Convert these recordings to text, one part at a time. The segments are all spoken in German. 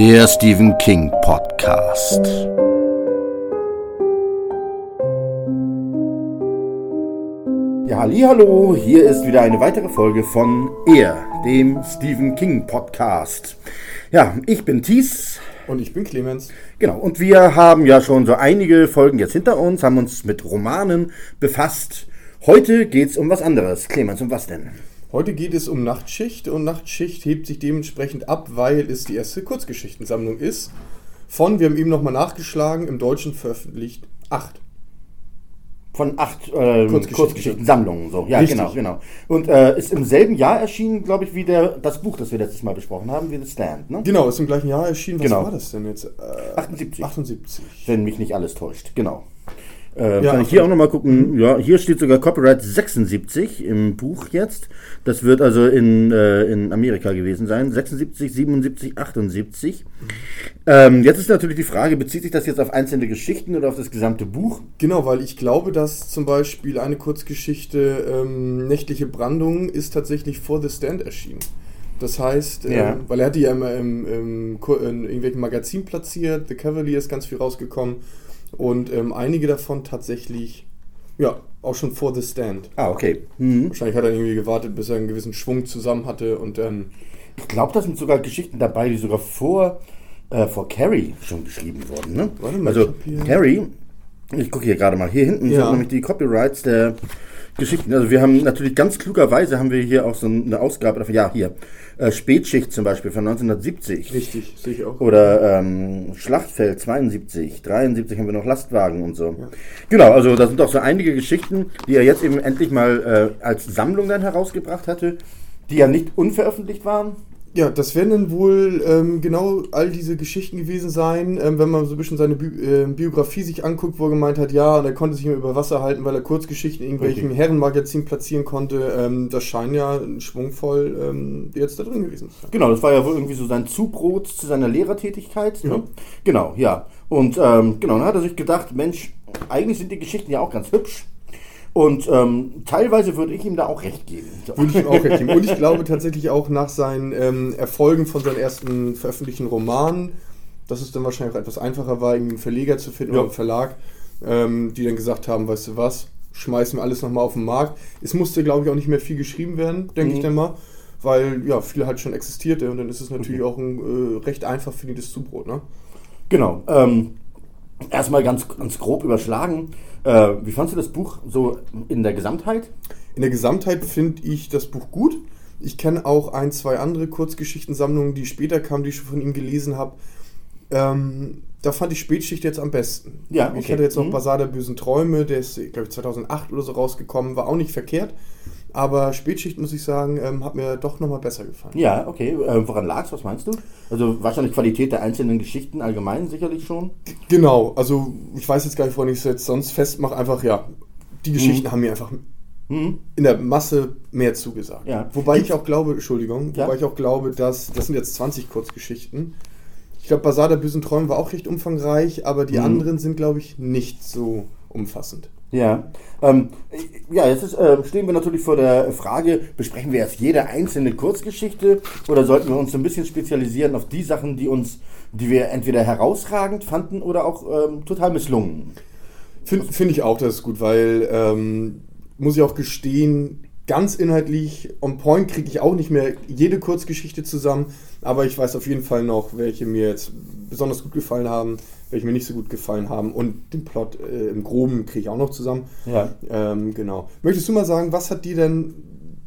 Der Stephen King Podcast. Ja, hallo, hier ist wieder eine weitere Folge von Er, dem Stephen King Podcast. Ja, ich bin Thies. Und ich bin Clemens. Genau, und wir haben ja schon so einige Folgen jetzt hinter uns, haben uns mit Romanen befasst. Heute geht es um was anderes. Clemens, um was denn? Heute geht es um Nachtschicht und Nachtschicht hebt sich dementsprechend ab, weil es die erste Kurzgeschichtensammlung ist. Von, wir haben eben nochmal nachgeschlagen, im Deutschen veröffentlicht acht. Von acht äh, Kurzgeschichten. Kurzgeschichtensammlungen, so. Ja, Richtig. genau, genau. Und äh, ist im selben Jahr erschienen, glaube ich, wie der, das Buch, das wir letztes Mal besprochen haben, wie The Stand, ne? Genau, ist im gleichen Jahr erschienen. Was Genau. war das denn jetzt? Äh, 78. 78. Wenn mich nicht alles täuscht, genau. Äh, Ja, kann ich hier auch nochmal gucken. Ja, hier steht sogar Copyright 76 im Buch jetzt. Das wird also in, äh, in Amerika gewesen sein. 76, 77, 78. Ähm, jetzt ist natürlich die Frage, bezieht sich das jetzt auf einzelne Geschichten oder auf das gesamte Buch? Genau, weil ich glaube, dass zum Beispiel eine Kurzgeschichte ähm, Nächtliche Brandung ist tatsächlich vor The Stand erschienen. Das heißt, ähm, Ja. weil er hat die ja immer im, im, in irgendwelchen Magazinen platziert, The Cavalier ist ganz viel rausgekommen und ähm, einige davon tatsächlich, ja, auch schon vor The Stand. Ah, okay. Mhm. Wahrscheinlich hat er irgendwie gewartet, bis er einen gewissen Schwung zusammen hatte und dann. Ich glaube, da sind sogar Geschichten dabei, die sogar vor, äh, vor Carrie schon geschrieben wurden. Ne? Warte mal, also Carrie, ich gucke hier gerade mal, hier hinten Ja. sind nämlich die Copyrights der Geschichten. Also wir haben natürlich ganz klugerweise haben wir hier auch so eine Ausgabe davon. Ja, hier. Äh, Spätschicht zum Beispiel von 1970. Richtig, sehe ich auch. Oder ähm, Schlachtfeld 72, 73 haben wir noch Lastwagen und so. Genau, also da sind auch so einige Geschichten, die er jetzt eben endlich mal äh, als Sammlung dann herausgebracht hatte, die ja nicht unveröffentlicht waren. Ja, das werden dann wohl ähm, genau all diese Geschichten gewesen sein, ähm, wenn man so ein bisschen seine Bi äh, Biografie sich anguckt, wo er gemeint hat, ja, und er konnte sich immer über Wasser halten, weil er Kurzgeschichten in irgendwelchen Okay. Herrenmagazinen platzieren konnte. Ähm, das scheint ja schwungvoll ähm, jetzt da drin gewesen zu sein. Genau, das war ja wohl irgendwie so sein Zubrot zu seiner Lehrertätigkeit. Ne? Ja. Genau, ja. Und ähm, genau, dann hat er sich gedacht, Mensch, eigentlich sind die Geschichten ja auch ganz hübsch. Und ähm, teilweise würde ich ihm da auch recht geben. So. Würde ich ihm auch recht geben. Und ich glaube tatsächlich auch nach seinen ähm, Erfolgen von seinen ersten veröffentlichten Romanen, dass es dann wahrscheinlich auch etwas einfacher war, irgendwie einen Verleger zu finden Ja. oder einen Verlag, ähm, die dann gesagt haben, weißt du was, schmeißen wir alles nochmal auf den Markt. Es musste, glaube ich, auch nicht mehr viel geschrieben werden, denke Mhm. ich dann mal, weil ja, viel halt schon existierte und dann ist es natürlich auch ein äh, recht einfach verdientes Zubrot. Ne? Genau. Ähm, erstmal ganz, ganz grob überschlagen. Äh, wie fandst du das Buch so in der Gesamtheit? In der Gesamtheit finde ich das Buch gut. Ich kenne auch ein, zwei andere Kurzgeschichtensammlungen, die später kamen, die ich schon von ihm gelesen habe. Ähm, da fand ich Spätschicht jetzt am besten. Ja, Ich okay. hatte jetzt noch Mhm. Basar der bösen Träume, der ist, glaube ich, 2008 oder so rausgekommen, war auch nicht verkehrt. Aber Spätschicht, muss ich sagen, ähm, hat mir doch nochmal besser gefallen. Ja, okay. Äh, woran lag's? Was meinst du? Also wahrscheinlich Qualität der einzelnen Geschichten allgemein sicherlich schon. Genau, also ich weiß jetzt gar nicht, woran ich es jetzt sonst festmache. Einfach, ja, die Geschichten haben mir einfach Mhm. in der Masse mehr zugesagt. Ja. Wobei ich auch glaube, Entschuldigung, Ja. wobei ich auch glaube, dass das sind jetzt 20 Kurzgeschichten. Ich glaube, Basar der bösen Träume war auch recht umfangreich, aber die Mhm. anderen sind, glaube ich, nicht so umfassend. Ja, ähm, ja, jetzt ist, ähm, stehen wir natürlich vor der Frage, besprechen wir jetzt jede einzelne Kurzgeschichte oder sollten wir uns ein bisschen spezialisieren auf die Sachen, die uns, die wir entweder herausragend fanden oder auch ähm, total misslungen? Finde find ich auch, das ist gut, weil, ähm, muss ich auch gestehen, ganz inhaltlich on point kriege ich auch nicht mehr jede Kurzgeschichte zusammen, aber ich weiß auf jeden Fall noch, welche mir jetzt besonders gut gefallen haben, welche mir nicht so gut gefallen haben und den Plot äh, im Groben kriege ich auch noch zusammen. Ja. Ähm, genau. Möchtest du mal sagen, was hat dir denn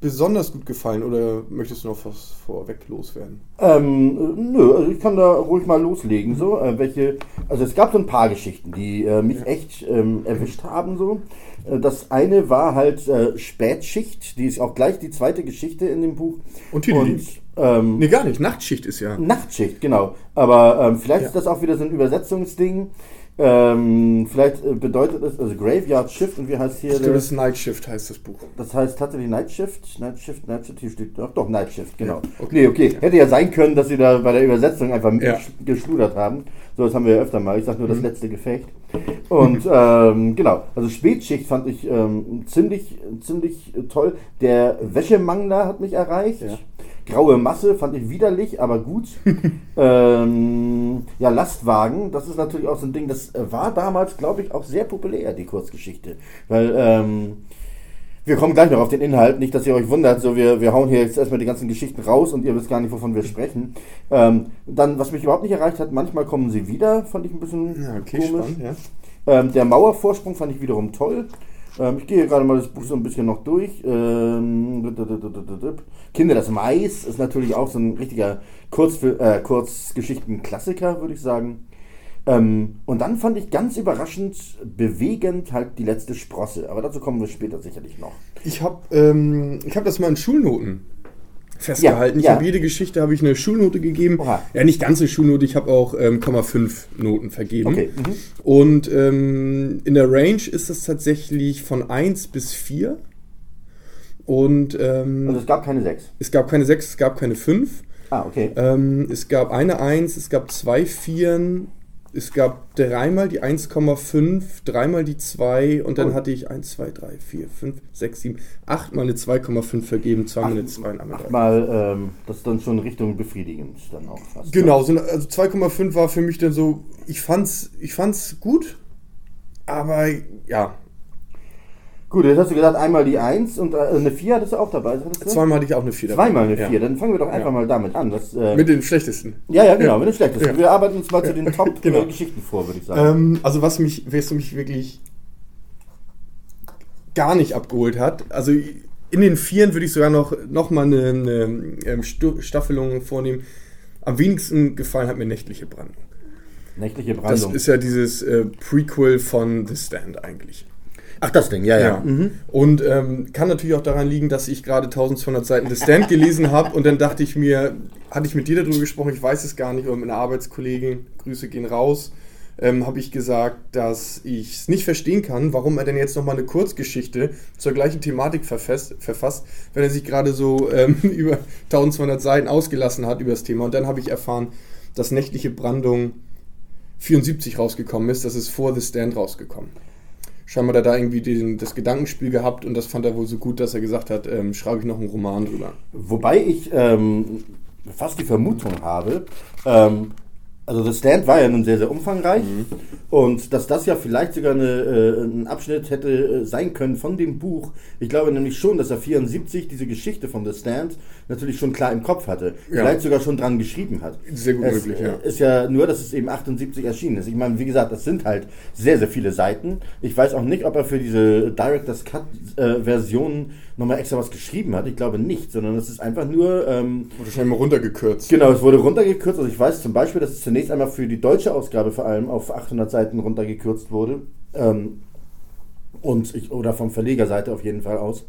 besonders gut gefallen oder möchtest du noch was vorweg loswerden? Ähm, äh, nö, also ich kann da ruhig mal loslegen. So, äh, welche, also es gab so ein paar Geschichten, die äh, mich echt ähm, erwischt haben. So, äh, das eine war halt äh, Spätschicht, die ist auch gleich die zweite Geschichte in dem Buch. Und. Und, ähm, Nee, gar nicht. Nachtschicht ist ja. Nachtschicht, genau. Aber ähm, vielleicht Ja. ist das auch wieder so ein Übersetzungsding. Ähm, vielleicht äh, bedeutet es, also Graveyard Shift und wie heißt hier Ich glaube, das ist Night Shift heißt das Buch. Das heißt tatsächlich Night Shift, Night Shift, Night Shift, hier steht doch, doch Night Shift, genau. Ja, okay. Nee, okay. Hätte ja sein können, dass sie da bei der Übersetzung einfach Ja. sch- geschludert haben. So, das haben wir ja öfter mal. Ich sag nur das Mhm. letzte Gefecht. Und ähm, genau, also Spätschicht fand ich ähm, ziemlich, ziemlich toll. Der Wäschemangler hat mich erreicht. Ja. Graue Masse fand ich widerlich, aber gut. ähm, ja, Lastwagen, das ist natürlich auch so ein Ding, das war damals, glaube ich, auch sehr populär, die Kurzgeschichte. Weil, ähm, wir kommen gleich noch auf den Inhalt, nicht, dass ihr euch wundert, so wir, wir hauen hier jetzt erstmal die ganzen Geschichten raus und ihr wisst gar nicht, wovon wir sprechen. Ähm, dann, was mich überhaupt nicht erreicht hat, manchmal kommen sie wieder, fand ich ein bisschen Ja, okay, komisch. spannend, ja. Ähm, der Mauervorsprung fand ich wiederum toll. Ähm, ich gehe gerade mal das Buch so ein bisschen noch durch. Ähm, Kinder das Mais ist natürlich auch so ein richtiger Kurzfil äh, Kurzgeschichten-Klassiker, würde ich sagen. Ähm, und dann fand ich ganz überraschend bewegend halt die letzte Sprosse. Aber dazu kommen wir später sicherlich noch. Ich habe ähm, hab das mal in Schulnoten festgehalten. Ja, ich ja. habe jede Geschichte habe ich eine Schulnote gegeben. Oha. Ja, nicht ganze Schulnote, ich habe auch ähm, 0,5 Noten vergeben. Okay. Mhm. Und ähm, in der Range ist es tatsächlich von 1 bis 4. Und ähm, Also es gab keine sechs. es gab keine 6, es gab keine 5. Ah, okay. Ähm, es gab eine 1, es gab zwei Vieren, es gab dreimal die 1,5, dreimal die 2 und dann Oh. hatte ich 1, 2, 3, 4, 5, 6, 7, 8 mal eine 2,5 vergeben, zweimal eine 2 und einmal 3. Mal, ähm, das ist dann schon Richtung befriedigend dann auch fast. Genau, so, eine- also 2,5 war für mich dann so, ich fand's, ich fand's gut, aber ja, Gut, jetzt hast du gesagt, einmal die 1 und äh, eine 4 hattest du auch dabei. du? zweimal hatte ich auch eine 4 dabei. Zweimal eine Ja. 4, dann fangen wir doch einfach Ja. mal damit an. Das, äh, Mit den schlechtesten. ja, ja, genau, Ja. mit dem schlechtesten. Ja. Wir arbeiten uns mal zu den Genau. Top-Geschichten vor, würde ich sagen. Ähm, also was mich, es mich wirklich gar nicht abgeholt hat, also in den Vieren würde ich sogar noch, noch mal eine, eine ähm, Stu- Staffelung vornehmen. Am wenigsten gefallen hat mir Nächtliche Brandung. Nächtliche Das Brandung. ist ja dieses äh, Prequel von The Stand eigentlich. Ach, das Ding, ja, ja. Mhm. Und ähm, kann natürlich auch daran liegen, dass ich gerade 1200 Seiten The Stand gelesen habe und dann dachte ich mir, hatte ich mit dir darüber gesprochen, ich weiß es gar nicht, oder mit einer Arbeitskollegin, Grüße gehen raus, ähm, habe ich gesagt, dass ich es nicht verstehen kann, warum er denn jetzt nochmal eine Kurzgeschichte zur gleichen Thematik verfasst, verfasst wenn er sich gerade so ähm, über 1200 Seiten ausgelassen hat über das Thema. Und dann habe ich erfahren, dass Nächtliche Brandung 74 rausgekommen ist, das ist vor The Stand rausgekommen. Scheinbar hat er da irgendwie den, das Gedankenspiel gehabt und das fand er wohl so gut, dass er gesagt hat, ähm, schreibe ich noch einen Roman drüber. Wobei ich ähm, fast die Vermutung habe, ähm, also das Stand war ja nun sehr, sehr umfangreich und dass das ja vielleicht sogar eine, äh, ein Abschnitt hätte äh, sein können von dem Buch. Ich glaube nämlich schon, dass er 74 diese Geschichte von The Stand natürlich schon klar im Kopf hatte. Ja. Vielleicht sogar schon dran geschrieben hat. Sehr gut es, möglich, ja. äh, Ist ja nur, dass es eben 78 erschienen ist. Ich meine, wie gesagt, das sind halt sehr, sehr viele Seiten. Ich weiß auch nicht, ob er für diese Director's Cut äh, nochmal extra was geschrieben hat. Ich glaube nicht, sondern es ist einfach nur, ähm, Wurde scheinbar runtergekürzt. genau, es wurde runtergekürzt. Also ich weiß zum Beispiel, dass es zunächst einmal für die deutsche Ausgabe vor allem auf 800 Seiten runtergekürzt wurde. Ähm, und ich, oder vom Verlegerseite auf jeden Fall aus.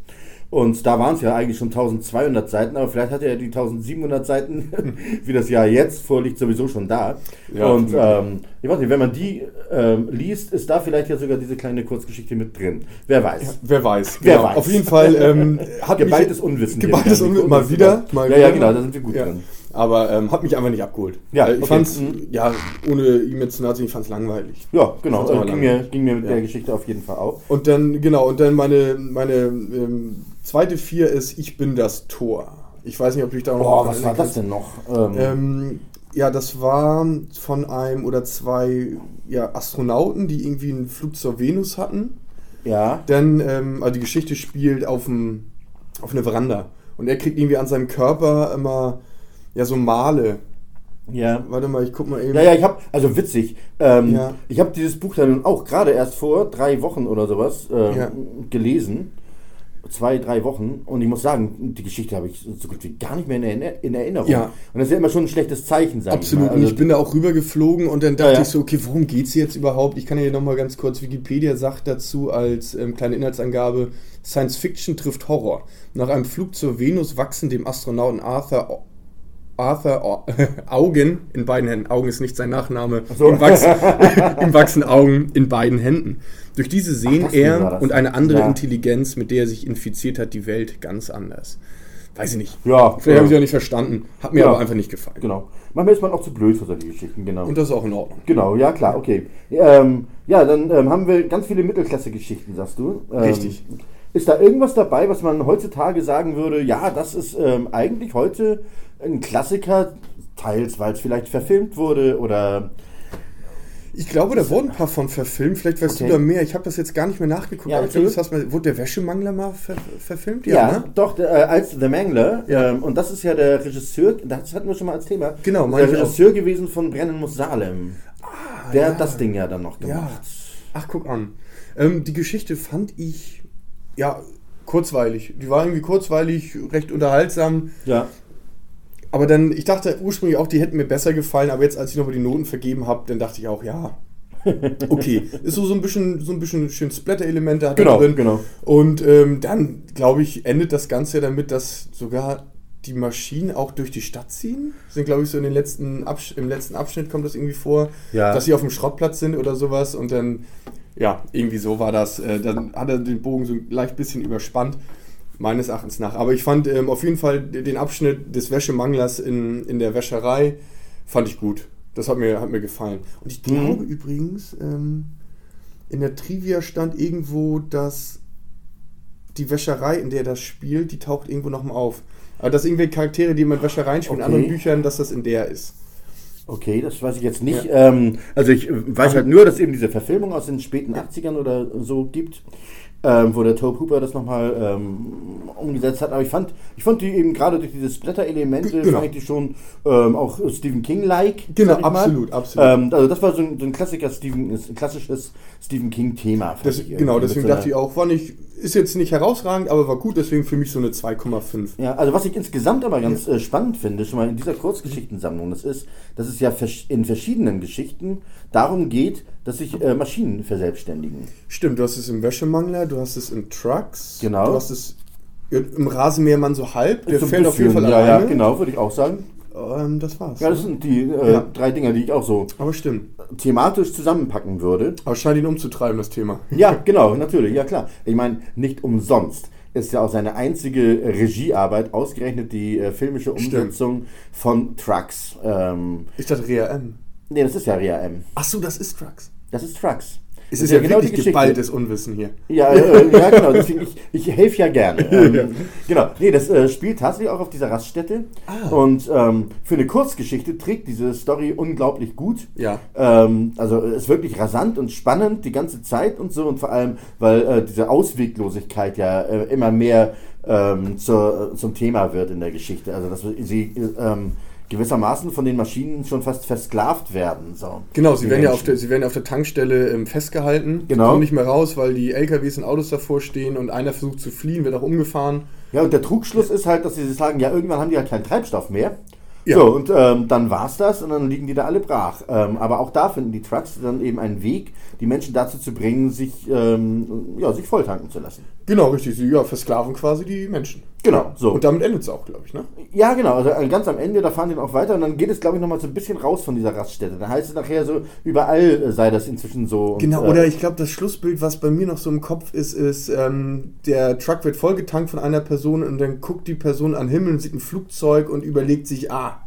Und da waren es ja eigentlich schon 1200 Seiten, aber vielleicht hat er ja die 1700 Seiten, wie das Jahr jetzt vorliegt, sowieso schon da. Ja, und ähm, ich weiß nicht, wenn man die ähm, liest, ist da vielleicht ja sogar diese kleine Kurzgeschichte mit drin. Wer weiß. Wer weiß. Wer Genau. weiß. Auf jeden Fall ähm, hat Geballtes Unwissen. Geballtes wieder. Unwissen. Mal wieder. Mal ja, ja, genau, da sind wir gut Ja. drin. Aber ähm, hat mich einfach nicht abgeholt. Ja, Äh, ich okay. fand's, Mhm. ja, ohne ihm jetzt zu nahe ich fand's langweilig. Ja, genau. Also ging, mir, ging mir mit Ja. der Geschichte auf jeden Fall auch. Und dann, genau, und dann meine, meine ähm, zweite Vier ist Ich bin das Tor. Ich weiß nicht, ob du dich da noch Boah, was war das denn noch? Ähm, Ähm, ja, das war von einem oder zwei ja, Astronauten, die irgendwie einen Flug zur Venus hatten. ja. Dann, ähm, also die Geschichte spielt auf, dem, auf einer Veranda. Und er kriegt irgendwie an seinem Körper immer ja so Male. Ja. Warte mal, ich guck mal eben. Ja, ja, ich habe, also witzig, ähm, Ja. ich habe dieses Buch dann auch gerade erst vor drei Wochen oder sowas ähm, Ja. gelesen. Zwei, drei Wochen. Und ich muss sagen, die Geschichte habe ich so gut wie gar nicht mehr in, Erinner- in Erinnerung. Ja. Und das ist ja immer schon ein schlechtes Zeichen, sag Absolut. mal. Und Also, ich bin da auch rübergeflogen und dann dachte Ja, ich so, okay, worum geht's jetzt überhaupt? Ich kann ja hier nochmal ganz kurz, Wikipedia sagt dazu als ähm, kleine Inhaltsangabe, Science Fiction trifft Horror. Nach einem Flug zur Venus wachsen dem Astronauten Arthur Arthur Au- Augen in beiden Händen. Augen ist nicht sein Nachname. so. Ihm, wachsen, ihm wachsen Augen in beiden Händen. Durch diese sehen Ach, er und eine andere Ja. Intelligenz, mit der er sich infiziert hat, die Welt ganz anders. Weiß ich nicht. Ja, Vielleicht ja. habe ich es auch nicht verstanden. Hat mir Ja. aber einfach nicht gefallen. Genau. Manchmal ist man auch zu blöd für solche Geschichten, genau. Und das ist auch in Ordnung. Genau, ja klar, okay. Ähm, ja, dann ähm, haben wir ganz viele Mittelklasse-Geschichten, sagst du. Ähm, Richtig. Ist da irgendwas dabei, was man heutzutage sagen würde, ja, das ist ähm, eigentlich heute ein Klassiker, teils weil es vielleicht verfilmt wurde oder Ich glaube, da wurden ein paar von verfilmt. Vielleicht weißt Okay. du da mehr. Ich habe das jetzt gar nicht mehr nachgeguckt. Ja, aber erzähl. das hast mal, wurde der Wäschemangler mal ver verfilmt? Ja, ne? doch, der, äh, als The Mangler. Ja. Ähm, und das ist ja der Regisseur, das hatten wir schon mal als Thema. Genau, meine der. Regisseur gewesen von Brennen muss Salem. der hat das Ding ja dann noch Ja. gemacht. Ach, guck an. Ähm, die Geschichte fand ich, ja, kurzweilig. Die war irgendwie kurzweilig, recht unterhaltsam. Ja. Aber dann, ich dachte ursprünglich auch, die hätten mir besser gefallen, aber jetzt, als ich nochmal die Noten vergeben habe, dann dachte ich auch, ja. Okay, ist so, so ein bisschen, so ein bisschen schön Splatter-Elemente hat Genau, drin. genau. Und ähm, dann, glaube ich, endet das Ganze damit, dass sogar die Maschinen auch durch die Stadt ziehen. Sind, glaube ich, so in den letzten Absch im letzten Abschnitt kommt das irgendwie vor, Ja. dass sie auf dem Schrottplatz sind oder sowas. Und dann, ja, irgendwie so war das. Äh, dann hat er den Bogen so ein leicht bisschen überspannt. Meines Erachtens nach. Aber ich fand ähm, auf jeden Fall den Abschnitt des Wäschemanglers in, in der Wäscherei fand ich gut. Das hat mir, hat mir gefallen. Und ich glaube übrigens, ähm, in der Trivia stand irgendwo, dass die Wäscherei, in der das spielt, die taucht irgendwo nochmal auf. Aber dass irgendwelche Charaktere, die immer in Wäschereien spielen, in Okay. anderen Büchern, dass das in der ist. Okay, das weiß ich jetzt nicht. Ähm, also ich äh, weiß halt nur, dass es eben diese Verfilmung aus den späten 80ern oder so gibt, ähm, wo der Tobe Hooper das nochmal ähm, umgesetzt hat. Aber ich fand, ich fand die eben gerade durch diese Splatter-Elemente, Genau. fand ich die schon ähm, auch Stephen King-like. Genau, mal. absolut, absolut. Ähm, also das war so ein, so ein Klassiker Stephen, ein klassisches Stephen King-Thema. genau, deswegen dachte ich auch, war nicht, ist jetzt nicht herausragend, aber war gut, deswegen für mich so eine 2,5. Ja, also was ich insgesamt aber ganz äh, spannend finde, schon mal in dieser Kurzgeschichtensammlung, das ist, dass es ja in verschiedenen Geschichten darum geht, dass sich äh, Maschinen verselbstständigen. Stimmt, du hast es im Wäschemangler, du hast es in Trucks, Genau. du hast es im Rasenmähermann so halb, der So fällt auf jeden Fall ja, alleine. ja, genau, würde ich auch sagen. Ähm, das war's. Ja, das sind die äh, Ja. drei Dinger, die ich auch so aber stimmt. thematisch zusammenpacken würde. Aber scheint ihn umzutreiben, das Thema. Ja, genau, natürlich, ja klar. Ich meine, nicht umsonst ist ja auch seine einzige Regiearbeit ausgerechnet die äh, filmische Umsetzung von Trucks. Ähm, Ich dachte Rea M. nee, das ist ja Rea M. Ach so, das ist Trucks. Das ist Trucks. Es ist ja, genau die wirklich geballtes Unwissen hier. Ja, äh, ja genau, deswegen, ich, ich helfe ja gerne. Ähm, genau, nee, das äh, spielt tatsächlich auch auf dieser Raststätte. Ah. Und ähm, für eine Kurzgeschichte trägt diese Story unglaublich gut. Ja. Ähm, also es ist wirklich rasant und spannend die ganze Zeit und so und vor allem, weil äh, diese Ausweglosigkeit ja äh, immer mehr ähm, zur, zum Thema wird in der Geschichte. Also dass sie ähm, gewissermaßen von den Maschinen schon fast versklavt werden. So. Genau, sie Die werden, ja auf Menschen. der, sie werden auf der Tankstelle ähm, festgehalten. Genau. kommen nicht mehr raus, weil die LKWs und Autos davor stehen und einer versucht zu fliehen, wird auch umgefahren. Ja, und der Trugschluss ist halt, dass sie sagen, ja, irgendwann haben die halt keinen Treibstoff mehr. Ja. So, und ähm, dann war's das und dann liegen die da alle brach. Ähm, aber auch da finden die Trucks dann eben einen Weg, die Menschen dazu zu bringen, sich, ähm, ja, sich volltanken zu lassen. Genau, richtig. Sie ja, versklaven quasi die Menschen. Genau, so. Und damit endet es auch, glaube ich, ne? Ja, genau. Also äh, ganz am Ende, da fahren die dann auch weiter und dann geht es, glaube ich, nochmal so ein bisschen raus von dieser Raststätte. Dann heißt es nachher so, überall äh, sei das inzwischen so. Und, Genau, äh, oder ich glaube, das Schlussbild, was bei mir noch so im Kopf ist, ist, ähm, der Truck wird vollgetankt von einer Person und dann guckt die Person an den Himmel und sieht ein Flugzeug und überlegt sich, ah,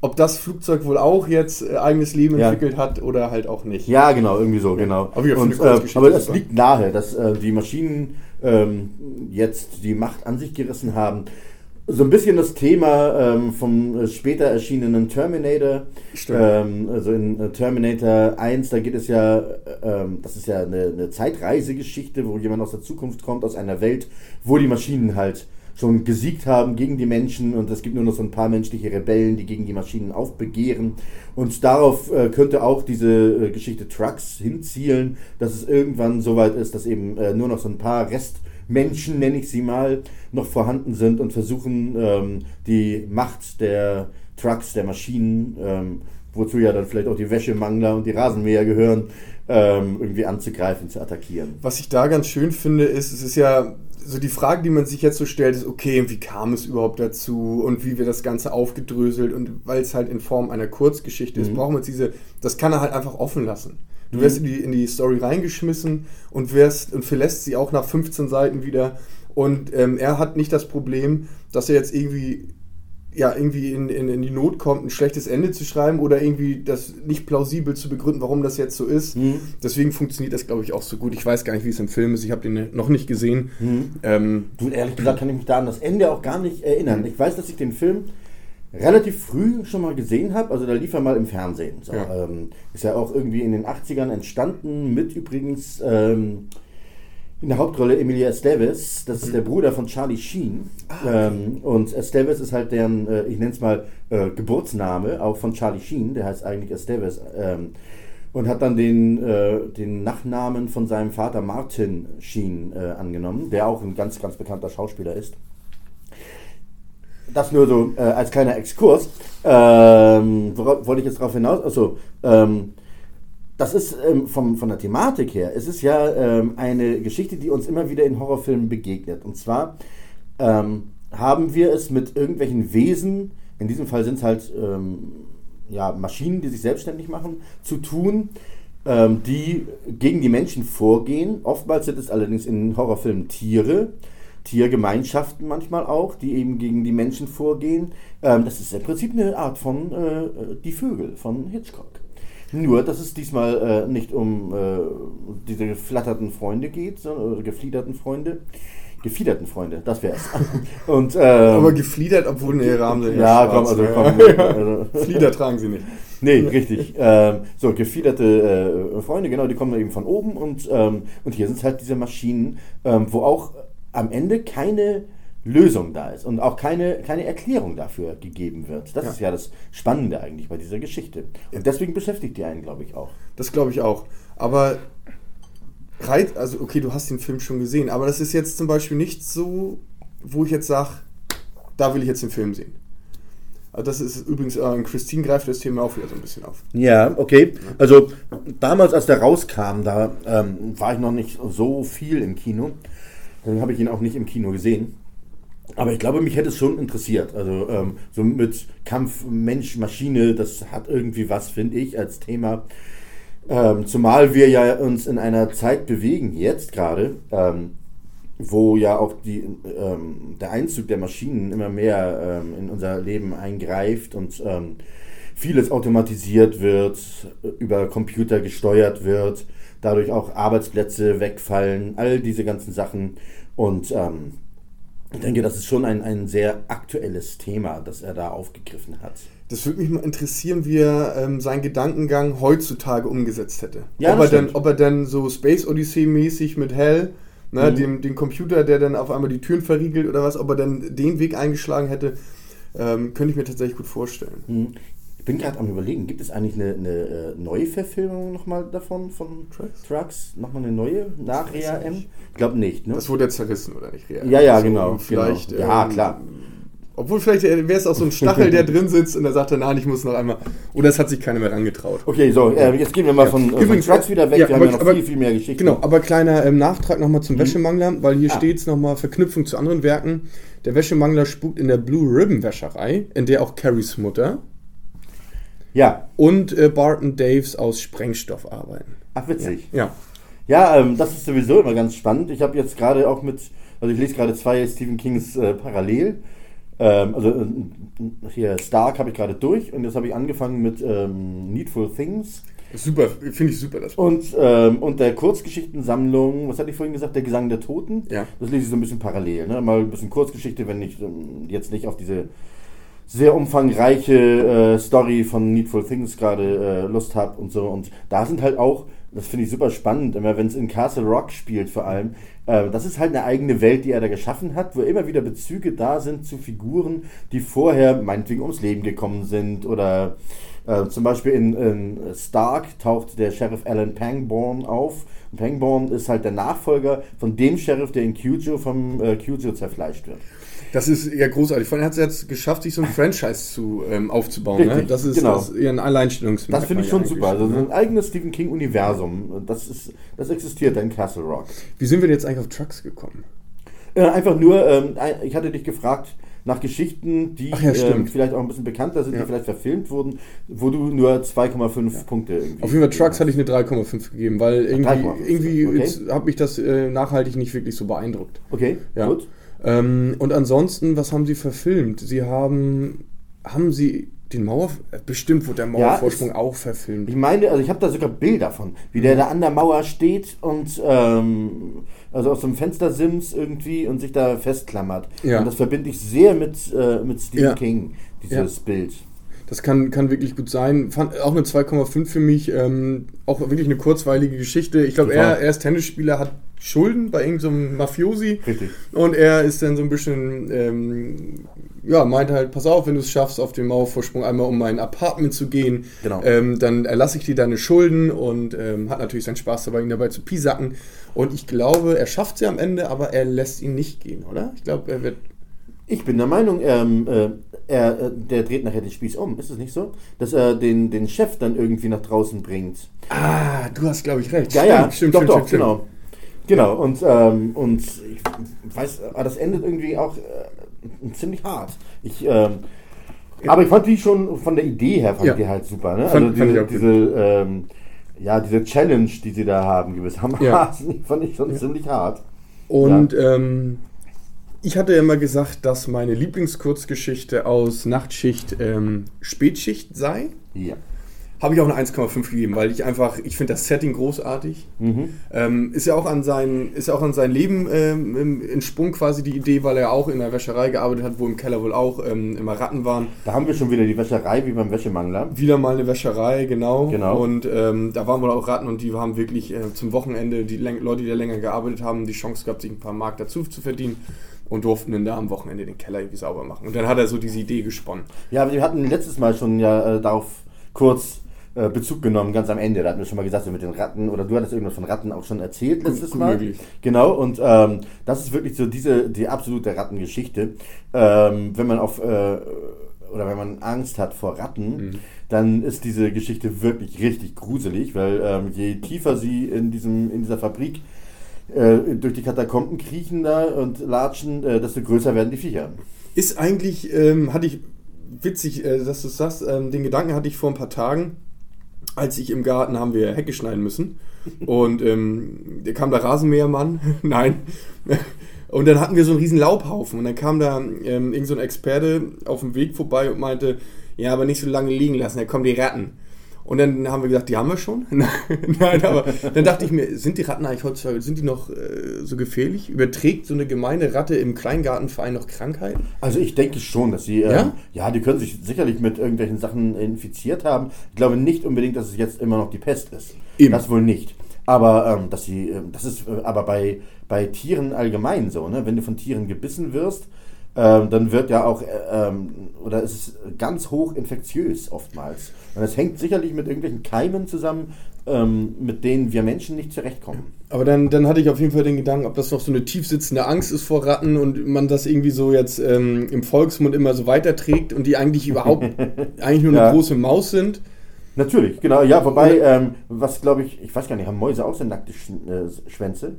ob das Flugzeug wohl auch jetzt äh, eigenes Leben Ja. entwickelt hat oder halt auch nicht. Ja, genau, irgendwie so, genau. Aber und, äh, aber es super. liegt nahe, dass äh, die Maschinen ähm, jetzt die Macht an sich gerissen haben. So ein bisschen das Thema ähm, vom später erschienenen Terminator. Stimmt. Ähm, also in äh, Terminator 1, da geht es ja, äh, ähm, das ist ja eine, eine Zeitreisegeschichte, wo jemand aus der Zukunft kommt, aus einer Welt, wo die Maschinen halt schon gesiegt haben gegen die Menschen und es gibt nur noch so ein paar menschliche Rebellen, die gegen die Maschinen aufbegehren. Und darauf äh, könnte auch diese äh, Geschichte Trucks hinzielen, dass es irgendwann so weit ist, dass eben äh, nur noch so ein paar Restmenschen, nenne ich sie mal, noch vorhanden sind und versuchen, ähm, die Macht der Trucks, der Maschinen, ähm, wozu ja dann vielleicht auch die Wäschemangler und die Rasenmäher gehören, ähm, irgendwie anzugreifen, zu attackieren. Was ich da ganz schön finde, ist, es ist ja so die Frage, die man sich jetzt so stellt, ist, okay, wie kam es überhaupt dazu und wie wird das Ganze aufgedröselt? Und weil es halt in Form einer Kurzgeschichte ist, brauchen wir jetzt diese, das kann er halt einfach offen lassen. Du wirst in die, in die Story reingeschmissen und wirst und verlässt sie auch nach 15 Seiten wieder. Und ähm, er hat nicht das Problem, dass er jetzt irgendwie ja, irgendwie in, in, in die Not kommt, ein schlechtes Ende zu schreiben oder irgendwie das nicht plausibel zu begründen, warum das jetzt so ist. Mhm. Deswegen funktioniert das, glaube ich, auch so gut. Ich weiß gar nicht, wie es im Film ist. Ich habe den noch nicht gesehen. Mhm. Ähm, Du, ehrlich gesagt kann ich mich da an das Ende auch gar nicht erinnern. Ich weiß, dass ich den Film relativ früh schon mal gesehen habe. Also da lief er mal im Fernsehen. So, Ja. ähm, ist ja auch irgendwie in den 80ern entstanden, mit übrigens ähm, in der Hauptrolle Emilia Estevez. Das ist der Bruder von Charlie Sheen. ähm, und Estevez ist halt deren, äh, ich nenne es mal, äh, Geburtsname, auch von Charlie Sheen. Der heißt eigentlich Estevez. Ähm, und hat dann den, äh, den Nachnamen von seinem Vater Martin Sheen äh, angenommen, der auch ein ganz, ganz bekannter Schauspieler ist. Das nur so äh, als kleiner Exkurs. Ähm, worauf wollte ich jetzt darauf hinaus? Also, ähm, das ist ähm, vom, von der Thematik her, es ist ja ähm, eine Geschichte, die uns immer wieder in Horrorfilmen begegnet. Und zwar ähm, haben wir es mit irgendwelchen Wesen, in diesem Fall sind es halt ähm, ja, Maschinen, die sich selbstständig machen, zu tun, ähm, die gegen die Menschen vorgehen. Oftmals sind es allerdings in Horrorfilmen Tiere, Tiergemeinschaften manchmal auch, die eben gegen die Menschen vorgehen. Ähm, das ist im Prinzip eine Art von äh, Die Vögel von Hitchcock. Nur, dass es diesmal äh, nicht um äh, diese geflatterten Freunde geht, sondern oder gefliederten Freunde. Gefiederten Freunde, das wäre es. Und, ähm, aber gefliedert, obwohl nee, Rahmen sind ja, komm, also komm. Ja. Also, Flieder tragen sie nicht. Nee, richtig. Ähm, so, gefiederte äh, Freunde, genau, die kommen eben von oben und, ähm, und hier sind es halt diese Maschinen, ähm, wo auch am Ende keine Lösung da ist und auch keine, keine Erklärung dafür gegeben wird. Das Ja. ist ja das Spannende eigentlich bei dieser Geschichte. Und deswegen beschäftigt die einen, glaube ich, auch. Das glaube ich auch. Aber reiz, also okay, du hast den Film schon gesehen, aber das ist jetzt zum Beispiel nicht so, wo ich jetzt sage, da will ich jetzt den Film sehen. Also das ist übrigens, äh, Christine greift das Thema auch wieder so ein bisschen auf. Ja, okay. Also damals, als der rauskam, da ähm, war ich noch nicht so viel im Kino. Dann habe ich ihn auch nicht im Kino gesehen. Aber ich glaube, mich hätte es schon interessiert. Also ähm, so mit Kampf Mensch, Maschine, das hat irgendwie was, finde ich, als Thema. Ähm, zumal wir ja uns in einer Zeit bewegen, jetzt gerade, ähm, wo ja auch die, ähm, der Einzug der Maschinen immer mehr ähm, in unser Leben eingreift und ähm, vieles automatisiert wird, über Computer gesteuert wird, dadurch auch Arbeitsplätze wegfallen, all diese ganzen Sachen. Und ich denke, das ist schon ein, ein sehr aktuelles Thema, das er da aufgegriffen hat. Das würde mich mal interessieren, wie er ähm, seinen Gedankengang heutzutage umgesetzt hätte. Ja, ob, er dann, stimmt. ob er dann so Space Odyssey mäßig mit Hell, ne, Mhm. dem, dem Computer, der dann auf einmal die Türen verriegelt oder was, ob er dann den Weg eingeschlagen hätte, ähm, könnte ich mir tatsächlich gut vorstellen. Hm. Ich bin gerade am überlegen, gibt es eigentlich eine, eine äh, neue Verfilmung nochmal davon, von Trucks? Trucks? Nochmal eine neue nach weiß ich glaube nicht, ne? Das wurde ja zerrissen, oder nicht? Real? Ja, ja, Also, genau, Vielleicht, genau. Ja, ähm, klar. Obwohl, vielleicht wäre es auch so ein Stachel, der drin sitzt und er sagt dann, nein, ich muss noch einmal. Oder es hat sich keiner mehr rangetraut. Okay, so, äh, jetzt gehen wir mal von, äh, von Übrigens, Trucks wieder weg. ja, wir haben ja noch aber- viel, viel mehr Geschichten. Genau, aber kleiner ähm, Nachtrag nochmal zum Wäschemangler, weil hier Ah. steht es nochmal Verknüpfung zu anderen Werken. Der Wäschemangler spukt in der Blue Ribbon Wäscherei, in der auch Carries Mutter Ja, und äh, Barton Daves aus Sprengstoff arbeiten. ach witzig. Ja. Ja, ähm, das ist sowieso immer ganz spannend. Ich habe jetzt gerade auch mit, also ich lese gerade zwei Stephen Kings äh, parallel. Ähm, also äh, hier Stark habe ich gerade durch und jetzt habe ich angefangen mit ähm, Needful Things Super, finde ich super, das und, ähm, und der Kurzgeschichtensammlung, was hatte ich vorhin gesagt, der Gesang der Toten. Ja. Das lese ich so ein bisschen parallel. Ne? Mal ein bisschen Kurzgeschichte, wenn ich ähm, jetzt nicht auf diese sehr umfangreiche äh, Story von Needful Things gerade äh, Lust habe und so. Und da sind halt auch, das finde ich super spannend, immer wenn es in Castle Rock spielt vor allem, äh, das ist halt eine eigene Welt, die er da geschaffen hat, wo immer wieder Bezüge da sind zu Figuren, die vorher meinetwegen ums Leben gekommen sind oder äh, zum Beispiel in, in Stark taucht der Sheriff Alan Pangborn auf. Und Pangborn ist halt der Nachfolger von dem Sheriff, der in Cujo vom äh, Cujo zerfleischt wird. Das ist ja großartig. Vor allem hat es jetzt geschafft, sich so ein Franchise zu, ähm, aufzubauen. Ne? Das ist genau. das ist ein Alleinstellungsmerkmal. Das finde ich schon super. Also so ein eigenes Stephen King-Universum. Das, ist, das existiert in Castle Rock. Wie sind wir denn jetzt eigentlich auf Trucks gekommen? Äh, einfach nur, ähm, ich hatte dich gefragt nach Geschichten, die ja, ähm, vielleicht auch ein bisschen bekannter sind, Ja. die vielleicht verfilmt wurden, wo du nur 2,5 Punkte irgendwie. Auf jeden Fall Trucks hatte ich eine 3,5 gegeben, weil irgendwie, 3,5, irgendwie okay. hat mich das äh, nachhaltig nicht wirklich so beeindruckt. Okay, Ja. gut. Ähm, und ansonsten, was haben sie verfilmt? Sie haben, haben sie den Mauer, bestimmt wurde der Mauervorsprung Ja, auch verfilmt. Ich meine, also ich habe da sogar Bilder von, wie der da an der Mauer steht und ähm, also aus dem Fenstersims irgendwie und sich da festklammert. Ja. Und das verbinde ich sehr mit, äh, mit Stephen Ja. King, dieses Bild. Das kann, kann wirklich gut sein. Fand auch eine 2,5 für mich. Ähm, auch wirklich eine kurzweilige Geschichte. Ich glaube, er, er ist Tennisspieler, hat Schulden bei irgendeinem so Mafiosi. Richtig. Und er ist dann so ein bisschen, ähm, ja, meint halt, pass auf, wenn du es schaffst, auf dem Mauervorsprung einmal um mein Apartment zu gehen, Genau. ähm, dann erlasse ich dir deine Schulden und ähm, hat natürlich seinen Spaß dabei, ihn dabei zu piesacken. Und ich glaube, er schafft sie am Ende, aber er lässt ihn nicht gehen, oder? Ich glaube, er wird. Ich bin der Meinung, ähm, äh, er, äh, der dreht nachher den Spieß um, ist es nicht so? Dass er den, den Chef dann irgendwie nach draußen bringt. Ah, du hast, glaube ich, recht. Ja, ja, stimmt, doch, stimmt, doch, stimmt, genau. Genau, und, ähm, und ich weiß, aber das endet irgendwie auch äh, ziemlich hart. Ich, ähm, aber ich fand die schon von der Idee her, fand Ja. die halt super. Ne? Fand- also diese, diese, ähm, ja, diese Challenge, die sie da haben, gewissermaßen, Ja. fand ich schon ziemlich hart. Und ähm, ich hatte immer gesagt, dass meine Lieblingskurzgeschichte aus Nachtschicht ähm, Spätschicht sei. Ja. Habe ich auch eine 1,5 gegeben, weil ich einfach, ich finde das Setting großartig. Ähm, ist ja auch an sein, ist ja auch an sein Leben ähm, im- entsprungen quasi die Idee, weil er auch in der Wäscherei gearbeitet hat, wo im Keller wohl auch ähm, immer Ratten waren. Da haben wir schon wieder die Wäscherei wie beim Wäschemangler. Wieder mal eine Wäscherei, genau. Genau. Und ähm, da waren wohl auch Ratten und die haben wirklich äh, zum Wochenende, die Leute, die da länger gearbeitet haben, die Chance gehabt, sich ein paar Mark dazu zu verdienen und durften dann da am Wochenende den Keller irgendwie sauber machen. Und dann hat er so diese Idee gesponnen. Ja, wir hatten letztes Mal schon ja äh, darauf kurz äh, Bezug genommen, ganz am Ende. Da hatten wir schon mal gesagt, so mit den Ratten, oder du hattest irgendwas von Ratten auch schon erzählt letztes Mal. möglich. Genau, und ähm, das ist wirklich so diese, die absolute Rattengeschichte. Ähm, wenn man auf, äh, oder wenn man Angst hat vor Ratten, dann ist diese Geschichte wirklich richtig gruselig, weil ähm, je tiefer sie in, diesem, in dieser Fabrik äh, durch die Katakomben kriechen da und latschen, äh, desto größer werden die Viecher. Ist eigentlich, ähm, hatte ich, witzig, äh, dass du es sagst, ähm, den Gedanken hatte ich vor ein paar Tagen, als ich im Garten haben wir Hecke schneiden müssen. Und ähm, da kam der Rasenmähermann, nein. Und dann hatten wir so einen riesen Laubhaufen und dann kam da ähm, irgend so ein Experte auf dem Weg vorbei und meinte, ja, aber nicht so lange liegen lassen, da kommen die Ratten. Und dann haben wir gesagt, die haben wir schon. Nein, aber dann dachte ich mir, sind die Ratten eigentlich heutzutage, sind die noch äh, so gefährlich? Überträgt so eine gemeine Ratte im Kleingartenverein noch Krankheiten? Also ich denke schon, dass sie, Ja? ähm, ja, die können sich sicherlich mit irgendwelchen Sachen infiziert haben. Ich glaube nicht unbedingt, dass es jetzt immer noch die Pest ist. Eben. Das wohl nicht. Aber ähm, dass sie, ähm, das ist äh, aber bei, bei Tieren allgemein so, ne? Wenn du von Tieren gebissen wirst, ähm, dann wird ja auch, äh, ähm, oder es ist ganz hoch infektiös oftmals. Und das hängt sicherlich mit irgendwelchen Keimen zusammen, ähm, mit denen wir Menschen nicht zurechtkommen. Aber dann, dann hatte ich auf jeden Fall den Gedanken, ob das noch so eine tiefsitzende Angst ist vor Ratten und man das irgendwie so jetzt ähm, im Volksmund immer so weiterträgt und die eigentlich überhaupt eigentlich nur eine Ja. große Maus sind. Natürlich, genau, ja, wobei, ähm, was glaube ich, ich weiß gar nicht, haben Mäuse auch so nackte Sch äh, Schwänze?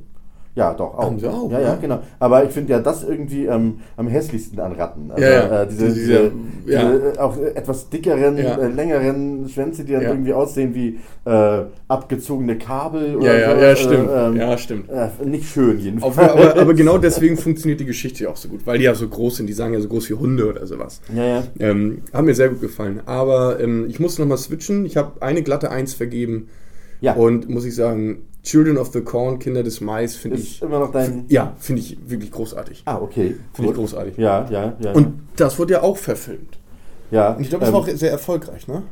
Ja, doch, auch. Haben sie auch, ja, ja, ja. genau. Aber ich finde ja das irgendwie ähm, am hässlichsten an Ratten. Also, Ja, ja. Äh, diese, Diese- diese, ja. äh, auch etwas dickeren, Ja. äh, längeren Schwänze, die dann Ja. irgendwie aussehen wie äh, abgezogene Kabel oder Ja, ja, so. ja, stimmt. ähm, ja, stimmt. äh, nicht schön jedenfalls. Aber, aber, aber genau deswegen funktioniert die Geschichte ja auch so gut, weil die ja so groß sind, die sagen ja so groß wie Hunde oder sowas. ja, ja. Ähm, hat mir sehr gut gefallen. Aber ähm, ich muss nochmal switchen. Ich habe eine glatte Eins vergeben. Ja. Und muss ich sagen, Children of the Corn, Kinder des Mais, finde Ist ich. immer noch dein. Ja, finde ich wirklich großartig. Ah, okay. Finde ich großartig. Ja, ja, ja. Und das wurde ja auch verfilmt. ja. Und ich glaube, das ähm, war auch sehr erfolgreich, ne?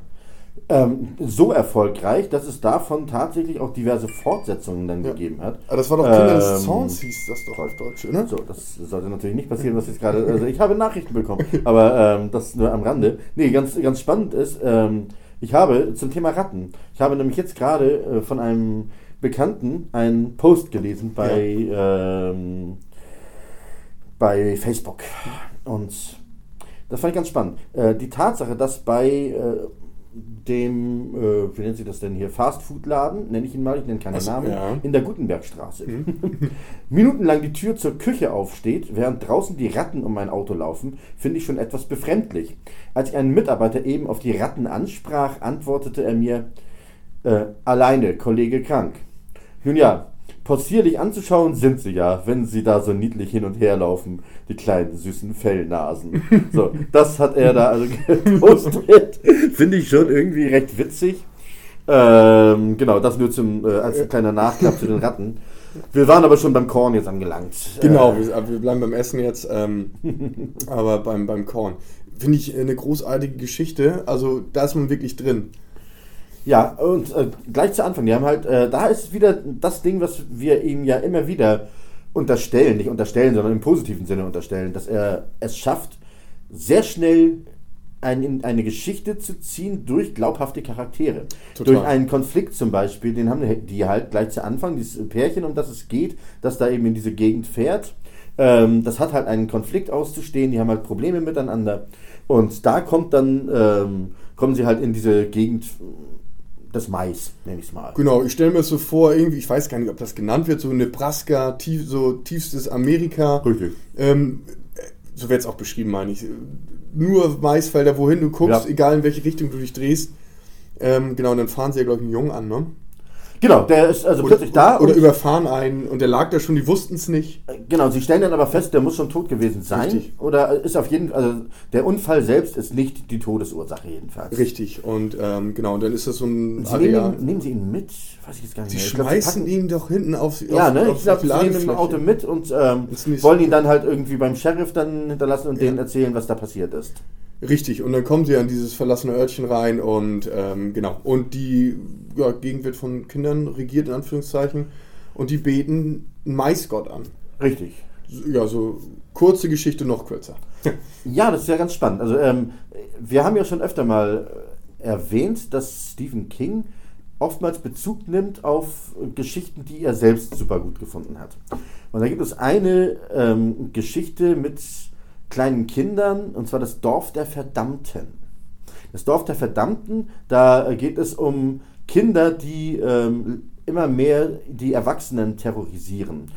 ähm, so erfolgreich, dass es davon tatsächlich auch diverse Fortsetzungen dann Ja. gegeben hat. Aber das war doch Kinder des Ähm, Zorns, hieß das doch auf Deutsch, ne? So, das sollte natürlich nicht passieren, was jetzt gerade. Also ich habe Nachrichten bekommen, aber ähm, das nur am Rande. Nee, ganz, ganz spannend ist, ähm, ich habe zum Thema Ratten, ich habe nämlich jetzt gerade äh, von einem Bekannten einen Post gelesen bei, ähm, bei Facebook. Und das fand ich ganz spannend. Äh, die Tatsache, dass bei äh, dem, äh, wie nennt sich das denn hier, Fastfood-Laden, nenne ich ihn mal, ich nenne keinen Ach so, Namen, ja. in der Gutenbergstraße, minutenlang die Tür zur Küche aufsteht, während draußen die Ratten um mein Auto laufen, finde ich schon etwas befremdlich. Als ich einen Mitarbeiter eben auf die Ratten ansprach, antwortete er mir, äh, alleine, Kollege krank. Nun ja, Possierlich anzuschauen sind sie ja, wenn sie da so niedlich hin und her laufen, die kleinen süßen Fellnasen. So, das hat er da also gepostet. Finde ich schon irgendwie recht witzig. Ähm, genau, das nur zum, äh, als ein kleiner Nachklapp zu den Ratten. Wir waren aber schon beim Korn jetzt angelangt. Genau, Äh, wir, wir bleiben beim Essen jetzt, ähm, aber beim, beim Korn. Finde ich eine großartige Geschichte. Also da ist man wirklich drin. Ja, und äh, gleich zu Anfang, die haben halt, äh, da ist wieder das Ding, was wir ihm ja immer wieder unterstellen, nicht unterstellen, sondern im positiven Sinne unterstellen, dass er es schafft, sehr schnell ein, in eine Geschichte zu ziehen durch glaubhafte Charaktere. Total. Durch einen Konflikt zum Beispiel, den haben die halt gleich zu Anfang, dieses Pärchen, um das es geht, das da eben in diese Gegend fährt. Ähm, das hat halt einen Konflikt auszustehen, die haben halt Probleme miteinander. Und da kommt dann, ähm, kommen sie halt in diese Gegend des Mais, nenne ich es mal. Genau, ich stelle mir das so vor, irgendwie, ich weiß gar nicht, ob das genannt wird, so Nebraska, tief, so tiefstes Amerika. Richtig. Ähm, so wird es auch beschrieben, meine ich. Nur Maisfelder, wohin du guckst, Ja. egal in welche Richtung du dich drehst. Ähm, genau, und dann fahren sie ja, glaube ich, einen Jungen an, ne? Genau, der ist also Oder, plötzlich da. oder überfahren einen und der lag da schon, die wussten es nicht. Genau, sie stellen dann aber fest, der muss schon tot gewesen sein. Richtig. Oder ist auf jeden Fall, also der Unfall selbst ist nicht die Todesursache jedenfalls. Richtig, und ähm, genau, und dann ist das so ein Sie nehmen, nehmen sie ihn mit? Weiß ich jetzt gar nicht Die mehr. Ich glaub, sie schmeißen ihn doch hinten auf, Ja, auf, ne? auf Ich glaube, sie nehmen im. Auto mit und ähm, wollen ihn dann halt irgendwie beim Sheriff dann hinterlassen und Ja. denen erzählen, was da passiert ist. Richtig, und dann kommen sie an dieses verlassene Örtchen rein und ähm, genau. Und die ja, Gegend wird von Kindern regiert, in Anführungszeichen. Und die beten einen Maisgott an. Richtig. Ja, so kurze Geschichte, noch kürzer. Ja, das ist ja ganz spannend. Also ähm, wir haben ja schon öfter mal äh, erwähnt, dass Stephen King oftmals Bezug nimmt auf Geschichten, die er selbst super gut gefunden hat. Und da gibt es eine ähm, Geschichte mit kleinen Kindern, und zwar das Dorf der Verdammten. Das Dorf der Verdammten, da äh, geht es um Kinder, die ähm, immer mehr die Erwachsenen terrorisieren.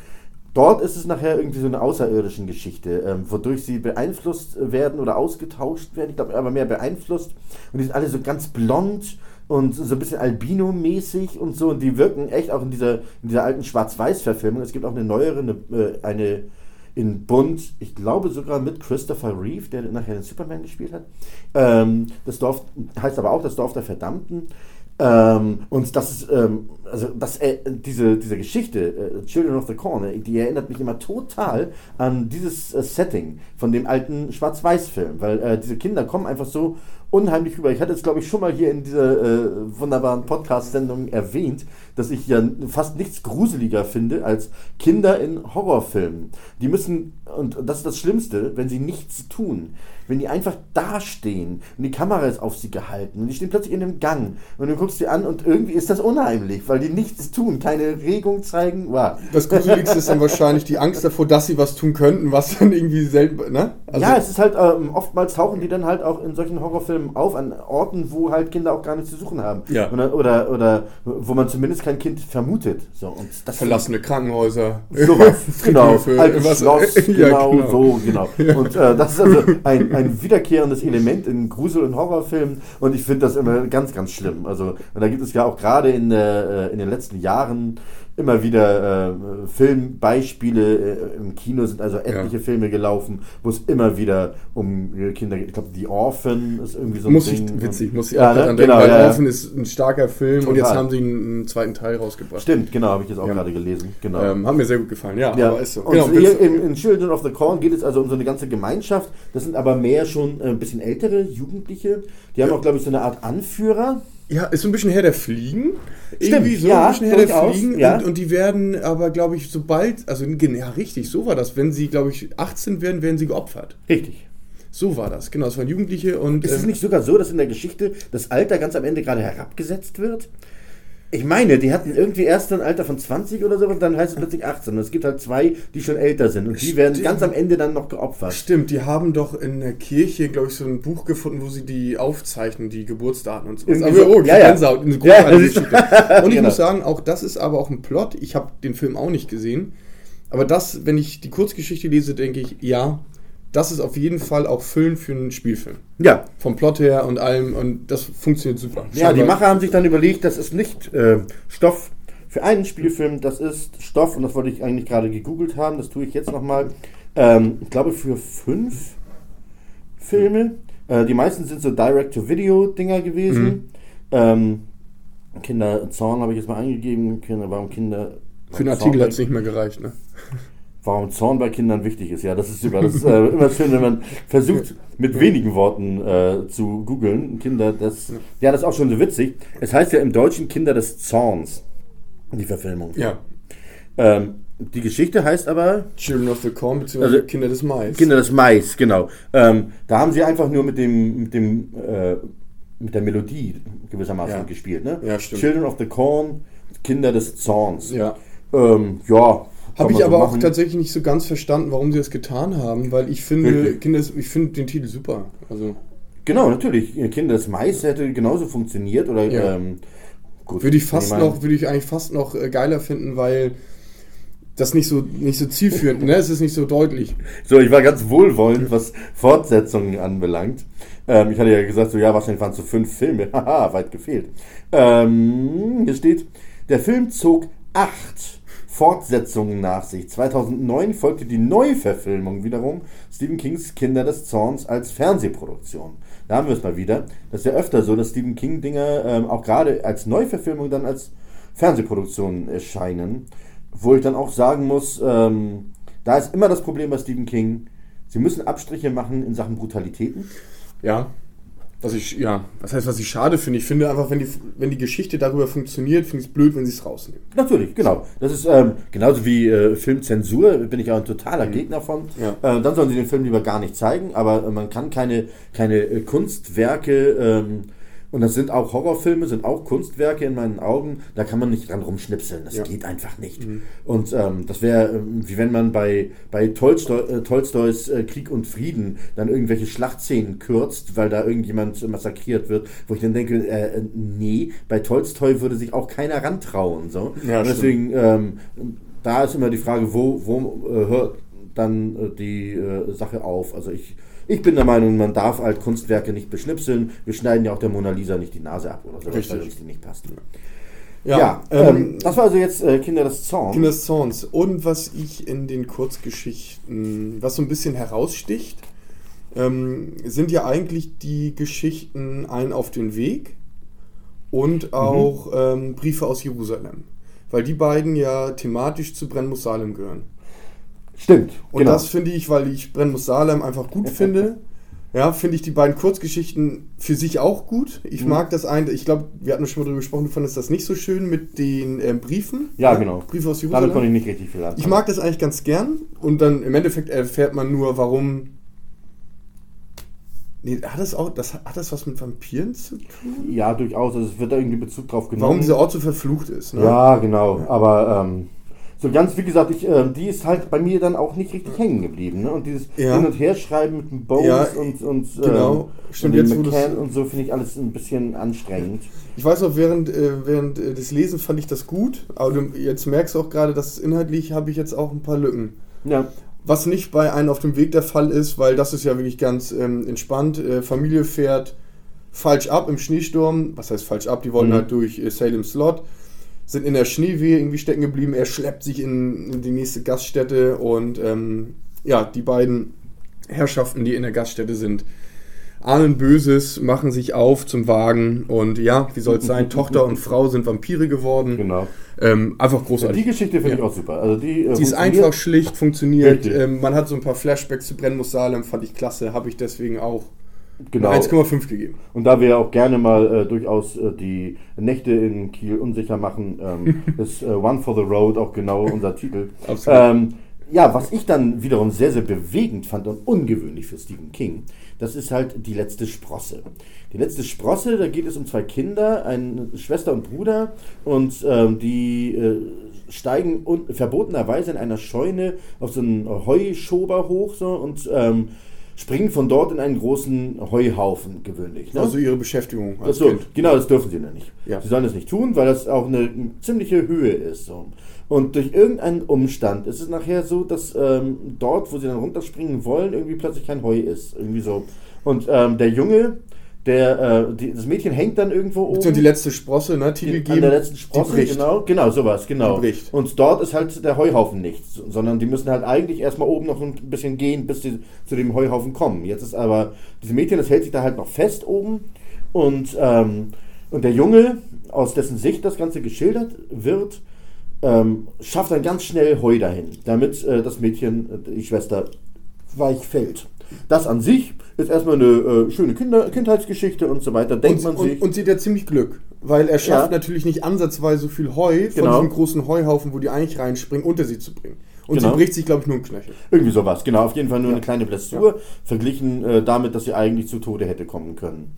Dort ist es nachher irgendwie so eine außerirdischen Geschichte, ähm, wodurch sie beeinflusst werden oder ausgetauscht werden. Ich glaube, aber mehr beeinflusst. Und die sind alle so ganz blond und so ein bisschen Albino-mäßig und so. Und die wirken echt auch in dieser, in dieser alten Schwarz-Weiß-Verfilmung. Es gibt auch eine neuere, eine, äh, eine in Bunt, ich glaube sogar mit Christopher Reeve, der nachher den Superman gespielt hat. Ähm, das Dorf heißt aber auch das Dorf der Verdammten. Ähm, und das ist, ähm, also das, äh, diese, diese Geschichte, äh, Children of the Corn, äh, die erinnert mich immer total an dieses äh, Setting von dem alten Schwarz-Weiß-Film, weil äh, diese Kinder kommen einfach so unheimlich rüber. Ich hatte es, glaube ich, schon mal hier in dieser äh, wunderbaren Podcast-Sendung erwähnt, dass ich ja fast nichts gruseliger finde als Kinder in Horrorfilmen. Die müssen, und das ist das Schlimmste, wenn sie nichts tun. Wenn die einfach dastehen und die Kamera ist auf sie gehalten und die stehen plötzlich in einem Gang und du guckst sie an und irgendwie ist das unheimlich, weil die nichts tun, keine Regung zeigen. Wow. Das Gruseligste ist dann wahrscheinlich die Angst davor, dass sie was tun könnten, was dann irgendwie selten, ne? Also, ja, es ist halt, ähm, oftmals tauchen die dann halt auch in solchen Horrorfilmen auf, an Orten, wo halt Kinder auch gar nichts zu suchen haben. Ja. Oder, oder, oder wo man zumindest kein Kind vermutet. So, und das verlassene Krankenhäuser. Sowas, genau. Friedhöfe, Altes was- Schloss, Ja, genau, genau. so, genau. Und äh, das ist also ein, ein wiederkehrendes Element in Grusel- und Horrorfilmen und ich finde das immer ganz, ganz schlimm. Also, da gibt es ja auch gerade in, äh, in den letzten Jahren immer wieder äh, Filmbeispiele. Äh, Im Kino sind also etliche Ja. Filme gelaufen, wo es immer wieder um Kinder geht. Ich glaube, The Orphan ist irgendwie so ein Muss ich, Ding. witzig, muss ich Ja, auch ne? denken, Genau, weil ja. Orphan ist ein starker Film und jetzt Total. haben sie einen, zweiten Teil rausgebracht. Stimmt, genau, habe ich jetzt auch Ja. gerade gelesen. Genau. Ähm, hat mir sehr gut gefallen, ja, Ja, aber ist so. und Genau, hier in, in Children of the Corn geht es also um so eine ganze Gemeinschaft. Das sind aber mehr schon äh, ein bisschen ältere Jugendliche. Die haben auch, glaube ich, so eine Art Anführer. Ja, ist so ein bisschen Herr der Fliegen. Stimmt, Irgendwie so ja, ein bisschen Herr der Fliegen. ja. Und, und die werden aber, glaube ich, sobald, also ja, richtig, so war das. Wenn sie, glaube ich, 18 werden, werden sie geopfert. Richtig. So war das, genau. Es waren Jugendliche und. Ist es ähm, nicht sogar so, dass in der Geschichte das Alter ganz am Ende gerade herabgesetzt wird? Ich meine, die hatten irgendwie erst ein Alter von 20 oder so und dann heißt es plötzlich 18. Und es gibt halt zwei, die schon älter sind und die werden Stimmt. ganz am Ende dann noch geopfert. Stimmt, die haben doch in der Kirche, glaube ich, so ein Buch gefunden, wo sie die aufzeichnen, die Geburtsdaten und so. Irgendwie Aber so, oh, ja, ja. Gänsehaut, eine Ja. Und ich Genau. muss sagen, auch das ist aber auch ein Plot. Ich habe den Film auch nicht gesehen. Aber das, wenn ich die Kurzgeschichte lese, denke ich, ja, das ist auf jeden Fall auch Füllen für einen Spielfilm. Ja. Vom Plot her und allem. Und das funktioniert super. Ja, die Macher haben sich dann überlegt, das ist nicht äh, Stoff für einen Spielfilm. Das ist Stoff, und das wollte ich eigentlich gerade gegoogelt haben, das tue ich jetzt nochmal. Ähm, ich glaube für fünf Filme. Äh, die meisten sind so Direct-to-Video-Dinger gewesen. Mhm. Ähm, Kinderzorn habe ich jetzt mal eingegeben. Kinder, warum Kinder. Für den warum Artikel hat es nicht mehr gereicht, ne? Warum Zorn bei Kindern wichtig ist. Ja, das ist super. Das ist äh, immer schön, wenn man versucht, mit wenigen Worten äh, zu googeln. Kinder, das. Ja, das ist auch schon so witzig. Es heißt ja im Deutschen Kinder des Zorns. Die Verfilmung. Ja. Ähm, die Geschichte heißt aber Children of the Corn, beziehungsweise Also, Kinder des Mais. Kinder des Mais, genau. Ähm, da haben sie einfach nur mit dem, mit dem, äh, mit der Melodie gewissermaßen Ja. gespielt, ne? Ja, stimmt. Children of the Corn, Kinder des Zorns. Ja. Ähm, ja. Habe ich so aber auch machen. tatsächlich nicht so ganz verstanden, warum sie das getan haben, weil ich finde, Wirklich? Ich finde den Titel super. Also Genau, natürlich. Kinder des Mais hätte genauso funktioniert oder Ja. ähm, gut. würde ich fast noch, würde ich eigentlich fast noch äh, geiler finden, weil das nicht so nicht so zielführend, ne? Es ist nicht so deutlich. So, ich war ganz wohlwollend, was Fortsetzungen anbelangt. Ähm, ich hatte ja gesagt, so ja, wahrscheinlich waren es so fünf Filme. Haha, weit gefehlt. Ähm, hier steht, der Film zog acht Fortsetzungen nach sich. 2009 folgte die Neuverfilmung wiederum Stephen Kings Kinder des Zorns als Fernsehproduktion. Da haben wir es mal wieder. Das ist ja öfter so, dass Stephen King-Dinger ähm, auch gerade als Neuverfilmung dann als Fernsehproduktion erscheinen. Wo ich dann auch sagen muss, ähm, da ist immer das Problem bei Stephen King, sie müssen Abstriche machen in Sachen Brutalitäten. Ja. Was ich, ja, was heißt, was ich schade finde? Ich finde einfach, wenn die, wenn die Geschichte darüber funktioniert, finde ich es blöd, wenn sie es rausnehmen. Natürlich, genau. Das ist ähm, genauso wie äh, Filmzensur, bin ich auch ein totaler Gegner von. Ja. Äh, dann sollen sie den Film lieber gar nicht zeigen, aber man kann keine, keine äh, Kunstwerke, ähm, und das sind auch Horrorfilme, sind auch Kunstwerke in meinen Augen, da kann man nicht dran rumschnipseln. Das Ja. geht einfach nicht. Und ähm, das wäre, ähm, wie wenn man bei, bei Tolstoi, äh, Tolstois äh, Krieg und Frieden dann irgendwelche Schlachtszenen kürzt, weil da irgendjemand äh, massakriert wird, wo ich dann denke, äh, äh, nee, bei Tolstoi würde sich auch keiner rantrauen. So. Ja, und deswegen, ähm, da ist immer die Frage, wo, wo äh, hört dann die Sache auf? Also ich, ich bin der Meinung, man darf halt Kunstwerke nicht beschnipseln. Wir schneiden ja auch der Mona Lisa nicht die Nase ab oder so, weil uns die nicht passt. Ja, Ja, ähm, ähm, das war also jetzt äh, Kinder des Zorns. Kinder des Zorns. Und was ich in den Kurzgeschichten, was so ein bisschen heraussticht, ähm, sind ja eigentlich die Geschichten Ein auf den Weg und auch ähm, Briefe aus Jerusalem. Weil die beiden ja thematisch zu Brennmus Salem gehören. Stimmt, Und genau. das finde ich, weil ich Brennmus Salem einfach gut finde. Ja, finde ich die beiden Kurzgeschichten für sich auch gut. Ich Mhm. mag das eine, ich glaube, wir hatten schon mal darüber gesprochen, du fandest das nicht so schön mit den ähm, Briefen. ja, genau. Briefe aus Damit Jerusalem. konnte ich nicht richtig viel anfangen. Ich mag das eigentlich ganz gern und dann im Endeffekt erfährt man nur, warum. Nee, hat das auch, das, hat das was mit Vampiren zu tun? Ja, durchaus. Also es wird da irgendwie Bezug drauf genommen. Warum dieser Ort so verflucht ist, ne? Ja, genau. Aber ähm, so ganz, wie gesagt, ich, ähm, die ist halt bei mir dann auch nicht richtig hängen geblieben. Ne? Und dieses Ja. Hin- und Herschreiben mit dem Bones Ja, und, und, genau. ähm, Stimmt, und dem McCann und so finde ich alles ein bisschen anstrengend. Ich weiß noch, während, äh, während äh, des Lesens fand ich das gut, aber du, jetzt merkst du auch gerade, dass inhaltlich habe ich jetzt auch ein paar Lücken. Ja, Was nicht bei einem auf dem Weg der Fall ist, weil das ist ja wirklich ganz ähm, entspannt. Äh, Familie fährt falsch ab im Schneesturm. Was heißt falsch ab? Die wollen Mhm. halt durch äh, Salem Slot, sind in der Schneewehe irgendwie stecken geblieben. Er schleppt sich in, in die nächste Gaststätte und ähm, ja, die beiden Herrschaften, die in der Gaststätte sind, ahnen Böses, machen sich auf zum Wagen und ja, wie soll es sein? Tochter und Frau sind Vampire geworden. genau. Ähm, einfach Die großartig. Geschichte finde Ja. ich auch super. Also die, äh, Die ist einfach schlicht, funktioniert. Ähm, man hat so ein paar Flashbacks zu Brennmus Salem, fand ich klasse, habe ich deswegen auch Genau. eine 1,5 gegeben. Und da wir ja auch gerne mal äh, durchaus äh, die Nächte in Kiel unsicher machen, ähm, ist äh, One for the Road auch genau unser Titel. Absolut. Ähm, ja, was ich dann wiederum sehr, sehr bewegend fand und ungewöhnlich für Stephen King, das ist halt die letzte Sprosse. Die letzte Sprosse, da geht es um zwei Kinder, eine Schwester und Bruder, und ähm, die äh, steigen un verbotenerweise in einer Scheune auf so einen Heuschober hoch so, und ähm, springen von dort in einen großen Heuhaufen gewöhnlich. Ne? Also ihre Beschäftigung als Achso, Kind. genau, das dürfen sie nicht. Ja. Sie sollen das nicht tun, weil das auch eine, eine ziemliche Höhe ist. So. Und durch irgendeinen Umstand ist es nachher so, dass ähm, dort, wo sie dann runterspringen wollen, irgendwie plötzlich kein Heu ist. Irgendwie so. Und ähm, der Junge, Der, äh, die, das Mädchen hängt dann irgendwo oben. Und die letzte Sprosse, ne? Titel In- geben. An der letzten Sprosse, genau, genau, sowas, genau. Und dort ist halt der Heuhaufen nichts, sondern die müssen halt eigentlich erstmal oben noch ein bisschen gehen, bis sie zu dem Heuhaufen kommen. Jetzt ist aber, dieses Mädchen, das hält sich da halt noch fest oben und, ähm, und der Junge, aus dessen Sicht das Ganze geschildert wird, ähm, schafft dann ganz schnell Heu dahin, damit äh, das Mädchen, äh, die Schwester, weich fällt. Das an sich ist erstmal eine äh, schöne Kinder Kindheitsgeschichte und so weiter, denkt Und, man sich. und, und sie hat ja ziemlich Glück, weil er schafft Ja. natürlich nicht ansatzweise so viel Heu von Genau. diesem großen Heuhaufen, wo die eigentlich reinspringen, unter sie zu bringen. Und Genau. sie bricht sich, glaube ich, nur einen Knöchel. Irgendwie sowas, genau. Auf jeden Fall nur Ja. eine kleine Blessur, verglichen äh, damit, dass sie eigentlich zu Tode hätte kommen können.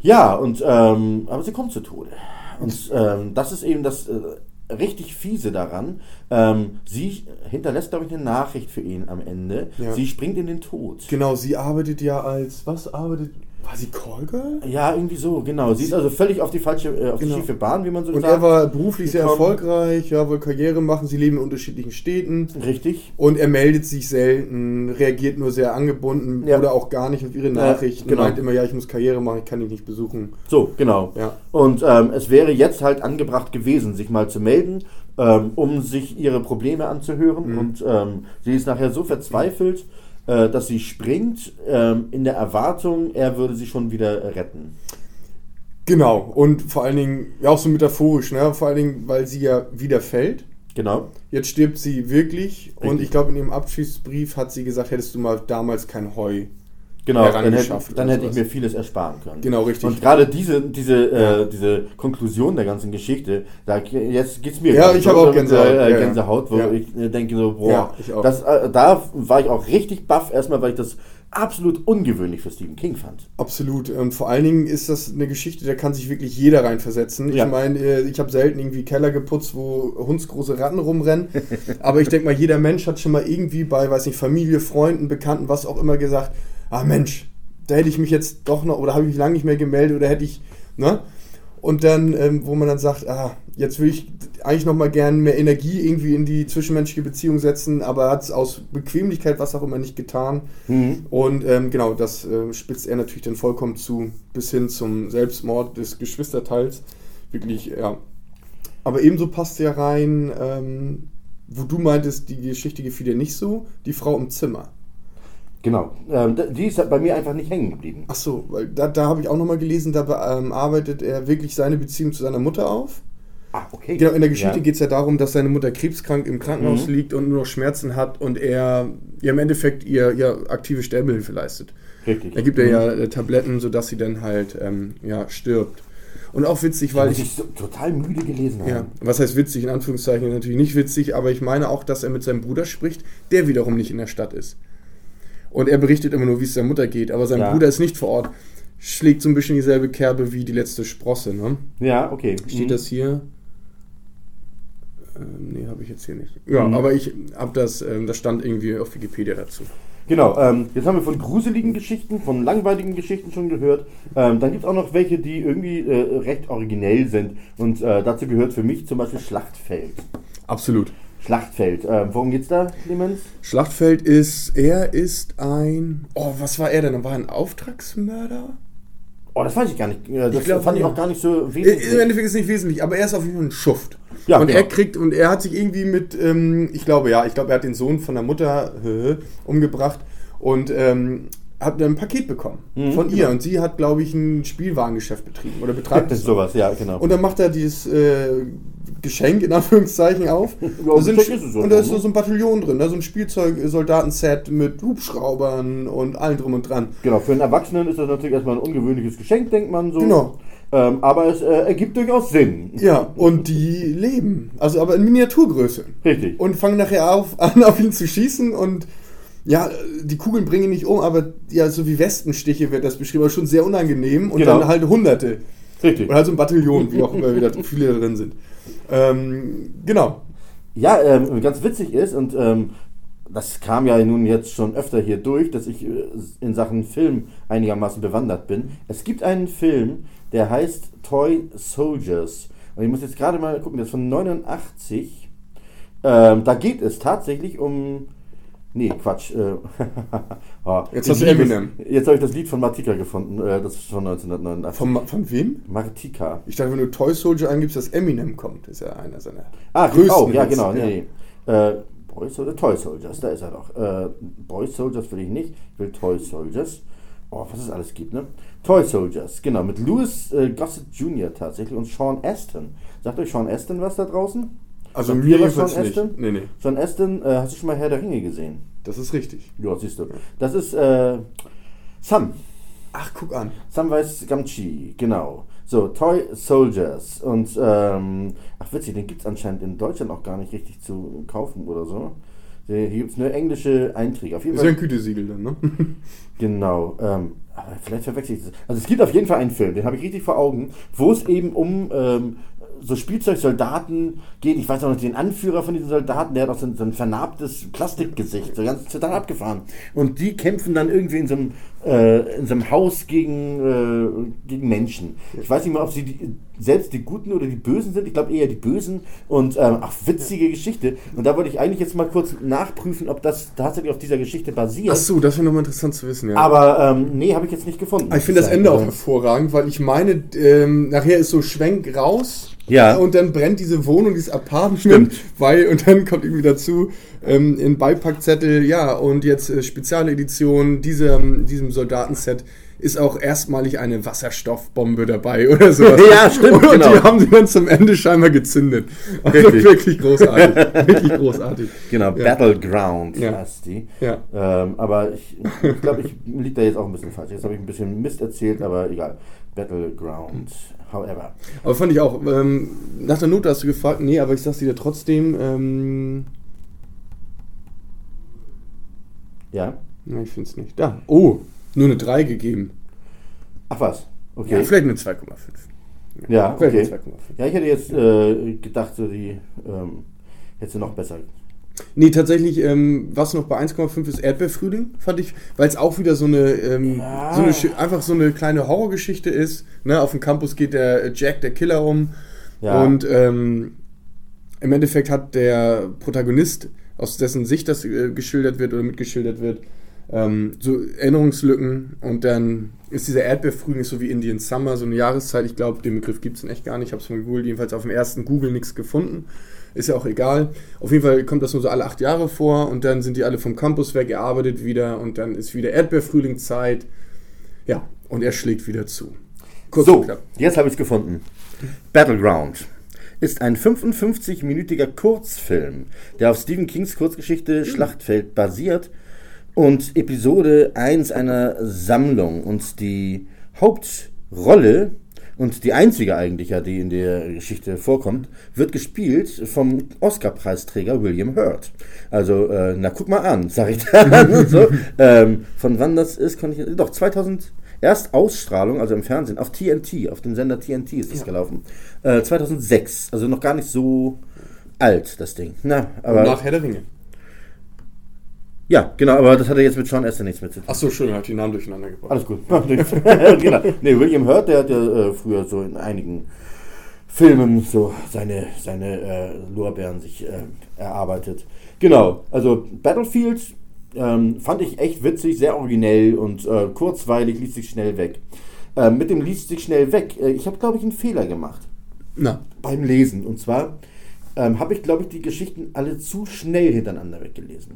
Ja, und ähm, aber sie kommt zu Tode. Und ähm, das ist eben das äh, richtig fiese daran. Ähm, sie hinterlässt, glaube ich, eine Nachricht für ihn am Ende. Ja. Sie springt in den Tod. Genau, sie arbeitet ja als, was arbeitet, war sie Callgirl? Ja, irgendwie so, genau. Sie ist also völlig auf die falsche, äh, auf Genau. die schiefe Bahn, wie man so Und sagt. er war beruflich sehr erfolgreich, ja, wollte Karriere machen, sie leben in unterschiedlichen Städten. Richtig. Und er meldet sich selten, reagiert nur sehr angebunden Ja. oder auch gar nicht auf ihre Nachrichten. genau. Meint immer, ja, ich muss Karriere machen, ich kann dich nicht besuchen. So, genau. Ja. Und ähm, es wäre jetzt halt angebracht gewesen, sich mal zu melden, ähm, um sich ihre Probleme anzuhören. Mhm. Und ähm, sie ist nachher so verzweifelt, äh, dass sie springt, ähm, in der Erwartung, er würde sie schon wieder äh, retten. Genau, und vor allen Dingen, ja auch so metaphorisch, ne? vor allen Dingen, weil sie ja wieder fällt. Genau. Jetzt stirbt sie wirklich und Richtig. ich glaube, in ihrem Abschiedsbrief hat sie gesagt, hättest du mal damals kein Heu. Genau, dann hätte, dann hätte ich mir vieles ersparen können. Genau, richtig. Und gerade diese, diese, Ja. äh, diese Konklusion der ganzen Geschichte, da jetzt geht's mir Ja, ich habe auch Gänsehaut, Äh. Gänsehaut, wo Ja. ich äh, denke so, boah, Ja. Das, äh, da war ich auch richtig baff, erstmal, weil ich das absolut ungewöhnlich für Stephen King fand. Absolut. Und vor allen Dingen ist das eine Geschichte, da kann sich wirklich jeder reinversetzen. Ja. Ich meine, äh, ich habe selten irgendwie Keller geputzt, wo hundsgroße Ratten rumrennen. Aber ich denke mal, jeder Mensch hat schon mal irgendwie bei, weiß nicht, Familie, Freunden, Bekannten, was auch immer gesagt, ah Mensch, da hätte ich mich jetzt doch noch, oder habe ich mich lange nicht mehr gemeldet, oder hätte ich, ne? Und dann, ähm, wo man dann sagt, ah, jetzt will ich eigentlich noch mal gern mehr Energie irgendwie in die zwischenmenschliche Beziehung setzen, aber hat es aus Bequemlichkeit, was auch immer, nicht getan. Und ähm, genau, das äh, spitzt er natürlich dann vollkommen zu, bis hin zum Selbstmord des Geschwisterteils. Wirklich, ja. Aber ebenso passt ja rein, ähm, wo du meintest, die Geschichte gefiel dir nicht so, die Frau im Zimmer. Genau. Ähm, die ist halt bei mir einfach nicht hängen geblieben. Ach so, weil da, da habe ich auch nochmal gelesen, da ähm, arbeitet er wirklich seine Beziehung zu seiner Mutter auf. Ah, okay. Genau, in der Geschichte Ja. geht es ja darum, dass seine Mutter krebskrank im Krankenhaus Mhm. liegt und nur noch Schmerzen hat und er ihr im Endeffekt ihr, ihr aktive Sterbehilfe leistet. Richtig. Da gibt er ja äh, Tabletten, sodass sie dann halt ähm, ja, stirbt. Und auch witzig, weil Weil ich. ich so total müde gelesen habe. Ja, was heißt witzig? In Anführungszeichen natürlich nicht witzig, aber ich meine auch, dass er mit seinem Bruder spricht, der wiederum nicht in der Stadt ist. Und er berichtet immer nur, wie es seiner Mutter geht, aber sein Ja. Bruder ist nicht vor Ort. Schlägt so ein bisschen dieselbe Kerbe wie die letzte Sprosse, ne? Ja, okay. Steht Mhm. das hier? Ähm, nee, habe ich jetzt hier nicht. Ja, Mhm. aber ich habe das, ähm, das stand irgendwie auf Wikipedia dazu. Genau, ähm, jetzt haben wir von gruseligen Geschichten, von langweiligen Geschichten schon gehört. Ähm, dann gibt es auch noch welche, die irgendwie äh, recht originell sind. Und äh, dazu gehört für mich zum Beispiel Schlachtfeld. Absolut. Schlachtfeld. Ähm, worum geht's da, Clemens? Schlachtfeld ist, er ist ein, oh, was war er denn? War er ein Auftragsmörder? Oh, das weiß ich gar nicht. Äh, Das Ich glaub, fand ich auch gar nicht so Im wesentlich. Endeffekt ist es nicht wesentlich, aber er ist auf jeden Fall ein Schuft. Ja, und genau. er kriegt, und er hat sich irgendwie mit, ähm, ich glaube, ja, ich glaube, er hat den Sohn von der Mutter äh, umgebracht und ähm, hat ein Paket bekommen Mhm, von ihr. genau. Und sie hat, glaube ich, ein Spielwarengeschäft betrieben oder betreibt Das ist sowas, ja, genau. Und dann macht er dieses äh, Geschenk in Anführungszeichen auf. Ja, da sind, und da ist so, ne? so ein Bataillon drin, da so ein Spielzeug-Soldatenset mit Hubschraubern und allem drum und dran. genau, für einen Erwachsenen ist das natürlich erstmal ein ungewöhnliches Geschenk, denkt man so. Genau. Ähm, aber es äh, ergibt durchaus Sinn. Ja, und die leben. Also aber in Miniaturgröße. Richtig. Und fangen nachher auf, an, auf ihn zu schießen und ja, die Kugeln bringen ihn nicht um, aber ja, so wie Westenstiche wird das beschrieben, aber schon sehr unangenehm und Genau. dann halt Hunderte. Richtig. Und halt so ein Bataillon, wie auch immer wieder viele drin sind. Ähm, genau. Ja, ähm, ganz witzig ist, und ähm, das kam ja nun jetzt schon öfter hier durch, dass ich äh, in Sachen Film einigermaßen bewandert bin. Es gibt einen Film, der heißt Toy Soldiers. Und ich muss jetzt gerade mal gucken, das ist von 89. Ähm, da geht es tatsächlich um Nee, Quatsch. Oh, Jetzt hast du. Eminem. Jetzt habe ich das Lied von Martika gefunden. Äh, das ist von 1989. Von, von wem? Martika. Ich dachte, wenn du Toy Soldier eingibst, dass Eminem kommt. ist ja einer seiner Ah, größten oh, ja, genau. Nee, nee. Äh, Boy Soldiers, Toy Soldiers, da ist er doch. Äh, Boy Soldiers will ich nicht, ich will Toy Soldiers. Oh, was es alles gibt, ne? Toy Soldiers, genau, mit Louis äh, Gossett Jr. tatsächlich und Sean Aston. Sagt euch Sean Aston was da draußen? Also Sagt mir Sean nicht. Aston? Nee, nee. Sean Aston, äh, hast du schon mal Herr der Ringe gesehen? Das ist richtig. Ja, siehst du. Das ist äh, Sam. Ach, guck an. Samwise Gamgee, genau. So, Toy Soldiers. Und, ähm, ach witzig, den gibt es anscheinend in Deutschland auch gar nicht richtig zu kaufen oder so. Hier gibt es nur englische Einträge. Auf jeden Ist ja Fall. ein Gütesiegel dann, ne? Genau. Ähm, aber vielleicht verwechsel ich das. Also es gibt auf jeden Fall einen Film, den habe ich richtig vor Augen, wo es eben um ähm, so Spielzeugsoldaten geht. Ich weiß auch noch den Anführer von diesen Soldaten, der hat auch so ein, so ein vernarbtes Plastikgesicht, so ganz total abgefahren. Und die kämpfen dann irgendwie in so einem, äh, in so einem Haus gegen, äh, gegen Menschen. Ich weiß nicht mal, ob sie die, selbst die Guten oder die Bösen sind. Ich glaube eher die Bösen. Und ähm, ach, witzige Geschichte. Und da wollte ich eigentlich jetzt mal kurz nachprüfen, ob das tatsächlich auf dieser Geschichte basiert. Ach so, das wäre nochmal interessant zu wissen, ja. Aber ähm, nee, habe ich jetzt nicht gefunden. Aber ich finde das Ende auch hervorragend, weil ich meine, ähm, nachher ist so Schwenk raus Ja. und dann brennt diese Wohnung, dieses Apartment, Stimmt. weil und dann kommt irgendwie dazu ähm, in Beipackzettel, ja, und jetzt äh, Spezialedition diesem, diesem Soldatenset ist auch erstmalig eine Wasserstoffbombe dabei oder sowas. Ja, stimmt, Und genau. die haben sie dann zum Ende scheinbar gezündet. Also Richtig. wirklich großartig. wirklich großartig. Genau, Ja. Battleground Ja. heißt die. Ja. Ähm, aber ich, ich glaube, ich liege da jetzt auch ein bisschen falsch. Jetzt habe ich ein bisschen Mist erzählt, aber egal. Battleground, however. Aber fand ich auch, ähm, nach der Note hast du gefragt, nee, aber ich sag's dir trotzdem, ähm, Ja. na, ich find's nicht. Da, oh, nur eine 3 gegeben. Ach was, okay. Ja, vielleicht eine 2,5. Ja, Vielleicht okay. eine 2,5. Ja, ich hätte jetzt äh, gedacht, so die ähm, hätte noch besser. Nee, tatsächlich, ähm, was noch bei 1,5 ist Erdbeerfrühling, fand ich, weil es auch wieder so eine, ähm, Ja. so eine, Schi- einfach so eine kleine Horrorgeschichte ist. Ne? Auf dem Campus geht der Jack, der Killer, um. Ja. Und ähm, im Endeffekt hat der Protagonist, aus dessen Sicht das äh, geschildert wird oder mitgeschildert wird, ähm, so Erinnerungslücken und dann ist dieser Erdbeerfrühling so wie Indian Summer, so eine Jahreszeit. Ich glaube, den Begriff gibt es echt gar nicht. Ich habe es mal gegoogelt, jedenfalls auf dem ersten Google nichts gefunden. Ist ja auch egal. Auf jeden Fall kommt das nur so alle acht Jahre vor und dann sind die alle vom Campus weg, er arbeitet wieder und dann ist wieder Erdbeerfrühlingszeit. Ja, und er schlägt wieder zu. Kurz So, jetzt habe ich es gefunden. Battleground ist ein 55-minütiger Kurzfilm, der auf Stephen Kings Kurzgeschichte Schlachtfeld basiert und Episode 1 einer Sammlung. Und die Hauptrolle und die einzige eigentlich, ja, die in der Geschichte vorkommt, wird gespielt vom Oscar-Preisträger William Hurt. Also, äh, na guck mal an, sag ich dann. so, ähm, von wann das ist, kann ich. Doch, 2000. Erst Ausstrahlung, also im Fernsehen, auf TNT, auf dem Sender TNT ist das gelaufen. Äh, 2006, also noch gar nicht so alt, das Ding. Na, aber. Nach Herr der Ringe. Ja, genau, aber das hatte jetzt mit Sean Astin nichts mit zu tun. Achso, habe ich die Namen durcheinander gebracht. Alles gut. genau. Nee, William Hurt, der hat ja äh, früher so in einigen Filmen so seine, seine äh, Lorbeeren sich äh, erarbeitet. Genau, also Battlefield ähm, fand ich echt witzig, sehr originell und äh, kurzweilig, liest sich schnell weg. Ähm, mit dem liest sich schnell weg. Äh, ich habe, glaube ich, einen Fehler gemacht Na, beim Lesen. Und zwar ähm, habe ich, glaube ich, die Geschichten alle zu schnell hintereinander weggelesen.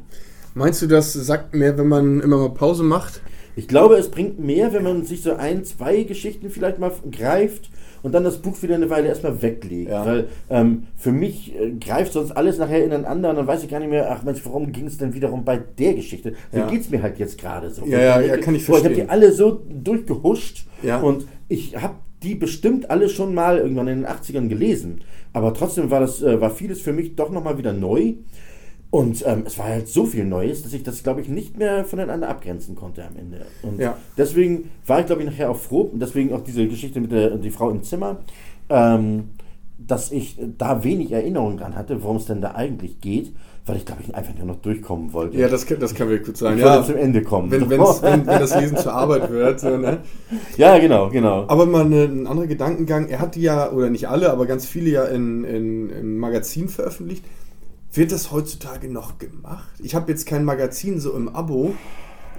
Meinst du, das sagt mehr, wenn man immer mal Pause macht? Ich glaube, es bringt mehr, wenn man sich so ein, zwei Geschichten vielleicht mal greift und dann das Buch wieder eine Weile erstmal weglegt. Ja. Weil ähm, für mich äh, greift sonst alles nachher ineinander und dann weiß ich gar nicht mehr, ach Mensch, warum ging es denn wiederum bei der Geschichte? So Ja. geht es mir halt jetzt gerade so. Ja, ja, ja, kann ich Boah, Ich habe verstehen. die alle so durchgehuscht Ja. und ich habe die bestimmt alle schon mal irgendwann in den 80ern gelesen. Aber trotzdem war das, äh, war vieles für mich doch nochmal wieder neu. Und ähm, es war halt so viel Neues, dass ich das, glaube ich, nicht mehr voneinander abgrenzen konnte am Ende. Und Ja. deswegen war ich, glaube ich, nachher auch froh, und deswegen auch diese Geschichte mit der die Frau im Zimmer, ähm, dass ich da wenig Erinnerung dran hatte, worum es denn da eigentlich geht, weil ich, glaube ich, einfach nur noch durchkommen wollte. Ja, das, kann- das kann wirklich gut sein. ich Ja, wollte zum Ende kommen. wenn, wenn, wenn das Lesen zur Arbeit wird. So, ne? ja, genau, genau. Aber mal eine, ein anderer Gedankengang. Er hat die ja, oder nicht alle, aber ganz viele ja in, in, in Magazinen veröffentlicht. Wird das heutzutage noch gemacht? Ich habe jetzt kein Magazin so im Abo.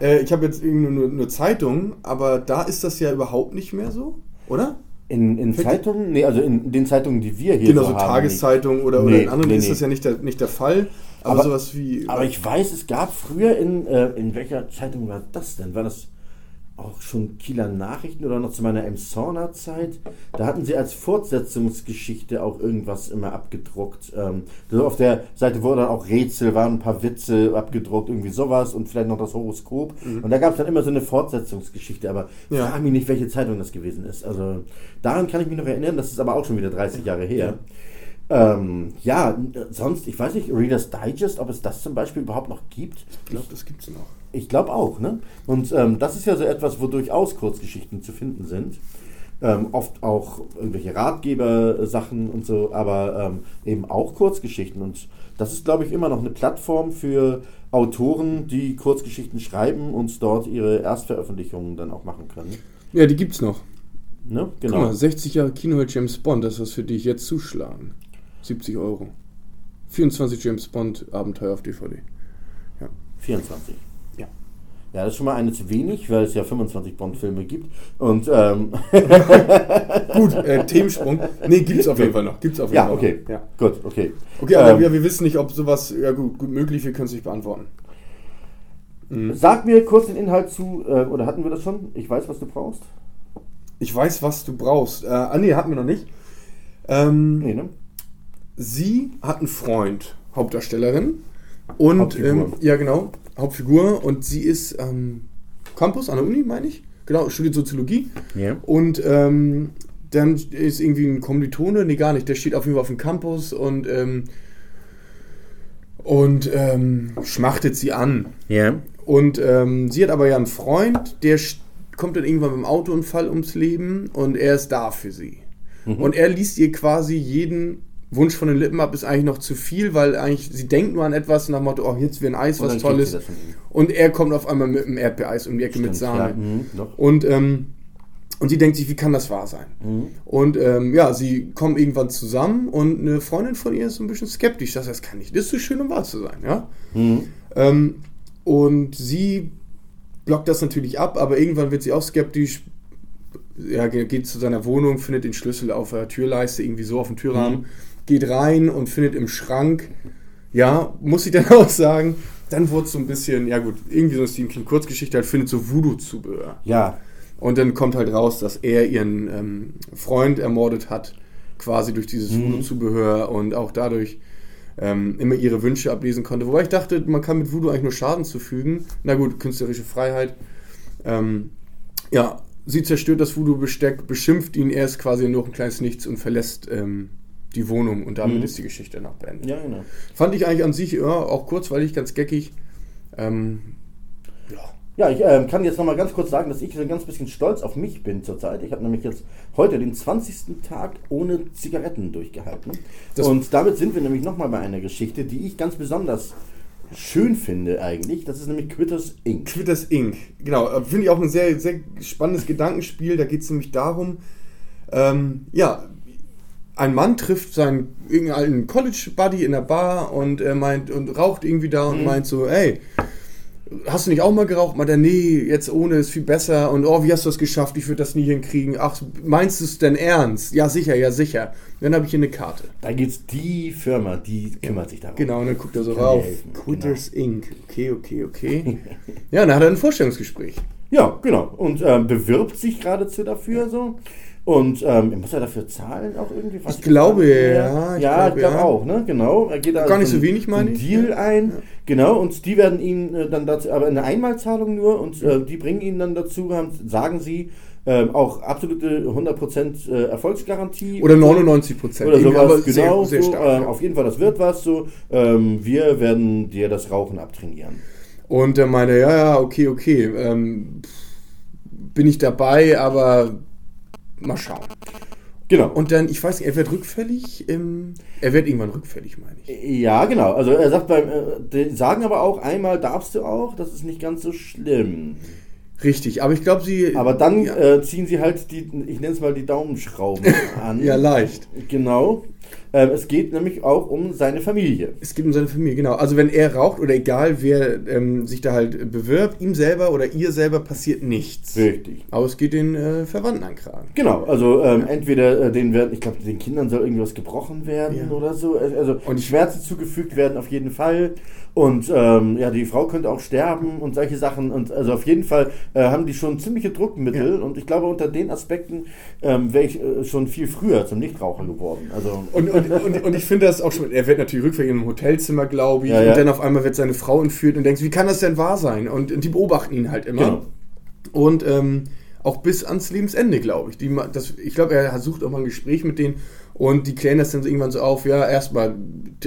Äh, ich habe jetzt irgendwie nur, Zeitungen, aber da ist das ja überhaupt nicht mehr so, oder? In, in Zeitungen? Nee, also in den Zeitungen, die wir hier Genau, so so haben. Tageszeitungen oder, Nee, oder in anderen nee, ist das ja nicht der, nicht der Fall. Aber, Aber- sowas wie. Aber ich weiß, es gab früher in, äh, in welcher Zeitung war das denn? War das auch schon Kieler Nachrichten oder noch zu meiner Emsona-Zeit? Da hatten sie als Fortsetzungsgeschichte auch irgendwas immer abgedruckt. Ähm, so auf der Seite wurde dann auch Rätsel, waren ein paar Witze abgedruckt, irgendwie sowas und vielleicht noch das Horoskop. Und da gab es dann immer so eine Fortsetzungsgeschichte, aber Mhm. Ja. frag mich nicht, welche Zeitung das gewesen ist. Also daran kann ich mich noch erinnern, das ist aber auch schon wieder 30 Jahre her. Ähm, ja, sonst, ich weiß nicht, Reader's Digest, ob es das zum Beispiel überhaupt noch gibt. ich glaube, das gibt's noch. Ich glaube auch, ne? Und ähm, das ist ja so etwas, wo durchaus Kurzgeschichten zu finden sind. Ähm, oft auch irgendwelche Ratgeber-Sachen und so, aber ähm, eben auch Kurzgeschichten. Und das ist, glaube ich, immer noch eine Plattform für Autoren, die Kurzgeschichten schreiben und dort ihre Erstveröffentlichungen dann auch machen können. Ja, die gibt's noch. Ne? Guck Genau. mal, 60 Jahre Kino mit James Bond, das ist was für dich jetzt zuschlagen. 70 Euro. 24 James Bond Abenteuer auf DVD. 24. Ja. Das ist schon mal eine zu wenig, weil es ja 25 Bond-Filme gibt. Und ähm, Gut, äh, Themensprung. Nee, gibt's auf jeden Fall noch. Gibt's auf jeden ja, Fall okay. noch. Ja. Gut, okay. Okay, aber Ähm, wir, wir wissen nicht, ob sowas, ja gut, gut möglich, wir können es nicht beantworten. Sag mir kurz den Inhalt zu, äh, oder hatten wir das schon? Ich weiß, was du brauchst. Ich weiß, was du brauchst. Äh, ah, nee, hatten wir noch nicht. Ähm, Nee, ne? sie hat einen Freund, Hauptdarstellerin. Und, ähm, ja genau, Hauptfigur. Und sie ist am Campus an der Uni, meine ich. Genau, studiert Soziologie. Ja. Und ähm, dann ist irgendwie ein Kommilitone, nee, gar nicht, der steht auf jeden Fall auf dem Campus und, ähm, und ähm, schmachtet sie an. Ja. Und ähm, sie hat aber ja einen Freund, der kommt dann irgendwann beim Autounfall ums Leben und er ist da für sie. Und er liest ihr quasi jeden Wunsch von den Lippen ab, ist eigentlich noch zu viel, weil eigentlich sie denkt nur an etwas nach dem Motto, oh, jetzt wäre ein Eis, Und was Tolles. Und er kommt auf einmal mit einem Erdbeereis um die Ecke mit Stimmt, Sahne. Ja, doch. Und, ähm, und sie denkt sich, wie kann das wahr sein? Mhm. Und ähm, ja, sie kommen irgendwann zusammen und eine Freundin von ihr ist so ein bisschen skeptisch. Das, das kann nicht, das ist zu schön, um wahr zu sein, ja. Mhm. Ähm, und sie blockt das natürlich ab, aber irgendwann wird sie auch skeptisch. Ja, ge- geht zu seiner Wohnung, findet den Schlüssel auf der Türleiste, irgendwie so auf dem Türrahmen, Mhm. Geht rein und findet im Schrank, ja, muss ich dann auch sagen, dann wurde es so ein bisschen, ja gut, irgendwie so eine Stephen King Kurzgeschichte, halt findet so Voodoo-Zubehör. Ja. Und dann kommt halt raus, dass er ihren ähm, Freund ermordet hat, quasi durch dieses Mhm. Voodoo-Zubehör und auch dadurch ähm, immer ihre Wünsche ablesen konnte. Wobei ich dachte, man kann mit Voodoo eigentlich nur Schaden zufügen. Na gut, künstlerische Freiheit. Ähm, ja, sie zerstört das Voodoo-Besteck, beschimpft ihn, er ist quasi nur noch ein kleines Nichts und verlässt ähm, die Wohnung und damit Mhm. ist die Geschichte noch beendet. Ja, genau. Fand ich eigentlich an sich ja, auch kurzweilig, ganz geckig. Ähm, ja. Ja, ich ähm, kann jetzt nochmal ganz kurz sagen, dass ich so ein ganz bisschen stolz auf mich bin zurzeit. Ich habe nämlich jetzt heute den 20. Tag ohne Zigaretten durchgehalten. Das- und damit sind wir nämlich nochmal bei einer Geschichte, die ich ganz besonders schön finde eigentlich. Das ist nämlich Quitters Inc. Quitters Inc. Genau, äh, finde ich auch ein sehr, sehr spannendes Gedankenspiel. Da geht es nämlich darum, ähm, ja, ein Mann trifft seinen irgendeinen alten College-Buddy in der Bar und er meint und raucht irgendwie da und meint so, ey, hast du nicht auch mal geraucht? Meint er, nee, jetzt ohne ist viel besser und oh, wie hast du das geschafft? Ich würde das nie hinkriegen. Ach, meinst du es denn ernst? Ja, sicher, ja, sicher. Dann habe ich hier eine Karte. Da gibt's die Firma, die kümmert sich darum. Genau, und dann guckt er so rauf. Quitters Inc. Okay, okay, okay. ja, dann hat er ein Vorstellungsgespräch. Ja, genau. Und ähm, bewirbt sich geradezu dafür so. Und ähm, muss er dafür zahlen auch irgendwie? Weiß Ich glaube, ja, ich ja, glaube ja. auch, ne? Genau. Er geht da Gar nicht so wenig, meine ich. Deal Ja. ein. Genau. Und die werden ihn äh, dann dazu, aber eine Einmalzahlung nur. Und äh, die bringen ihn dann dazu, haben, sagen sie, ähm, auch absolute 100% äh, Erfolgsgarantie. Oder 99 Prozent. Oder sowas, genau. sehr, sehr so, stark. ähm, ja. auf jeden Fall, das wird was. So, ähm, wir werden dir das Rauchen abtrainieren. Und er meinte, ja, ja, okay, okay. Ähm, bin ich dabei, aber mal schauen. Genau. Und dann, ich weiß nicht, er wird rückfällig. Ähm, er wird irgendwann rückfällig, meine ich. Ja, genau. Also er sagt beim, äh, sagen aber auch, einmal darfst du auch, das ist nicht ganz so schlimm. Richtig, aber ich glaube, sie. Aber dann Ja, äh, ziehen sie halt die, ich nenne es mal die Daumenschrauben an. ja leicht. Genau. Ähm, es geht nämlich auch um seine Familie. Es geht um seine Familie, genau. Also wenn er raucht oder egal wer ähm, sich da halt bewirbt, ihm selber oder ihr selber passiert nichts. Richtig. Aber es geht den äh, Verwandten an Kragen. Genau, also ähm, entweder äh, den werden, ich glaube, den Kindern soll irgendwas gebrochen werden Ja. oder so. Also Und- Schmerzen zugefügt werden auf jeden Fall. Und ähm, ja, die Frau könnte auch sterben und solche Sachen. Und also auf jeden Fall äh, haben die schon ziemliche Druckmittel. Ja. Und ich glaube, unter den Aspekten ähm, wäre ich äh, schon viel früher zum Nichtraucher geworden. Also Und, und, und, und ich finde das auch schon, er wird natürlich rückwärts in einem Hotelzimmer, glaube ich, Ja, ja. und dann auf einmal wird seine Frau entführt und denkst, wie kann das denn wahr sein? Und, und die beobachten ihn halt immer. Genau. Und ähm, auch bis ans Lebensende, glaube ich. Die, das, ich glaube, er sucht auch mal ein Gespräch mit denen und die klären das dann so irgendwann so auf, ja, erstmal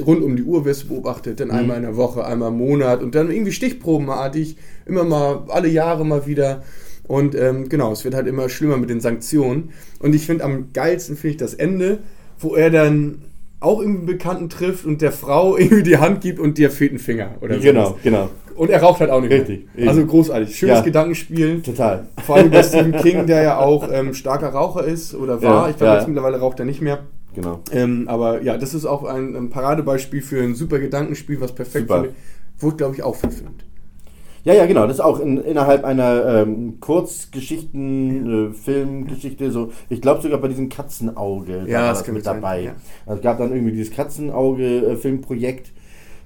rund um die Uhr wirst du beobachtet, dann einmal in der Woche, einmal im Monat und dann irgendwie stichprobenartig, immer mal, alle Jahre mal wieder. Und ähm, genau, es wird halt immer schlimmer mit den Sanktionen. Und ich finde am geilsten finde ich das Ende, wo er dann auch irgendeinen Bekannten trifft und der Frau irgendwie die Hand gibt und dir fehlt ein Finger oder so. genau, genau. Und er raucht halt auch nicht Richtig, mehr. Also großartig. Schönes Ja. Gedankenspiel. Total. Vor allem bei Stephen King, der ja auch ähm, starker Raucher ist oder war. Ja, ich glaube, ja, jetzt mittlerweile raucht er nicht mehr. Genau. Ähm, aber ja, das ist auch ein, ein Paradebeispiel für ein super Gedankenspiel, was perfekt finde. Wurde, glaube ich, auch verfilmt. Ja, ja, genau. Das ist auch in, innerhalb einer ähm, Kurzgeschichten, äh, Filmgeschichte, so, ich glaube sogar bei diesem Katzenauge Ja, war das das mit sein, dabei. ja. Also es gab dann irgendwie dieses Katzenauge-Filmprojekt,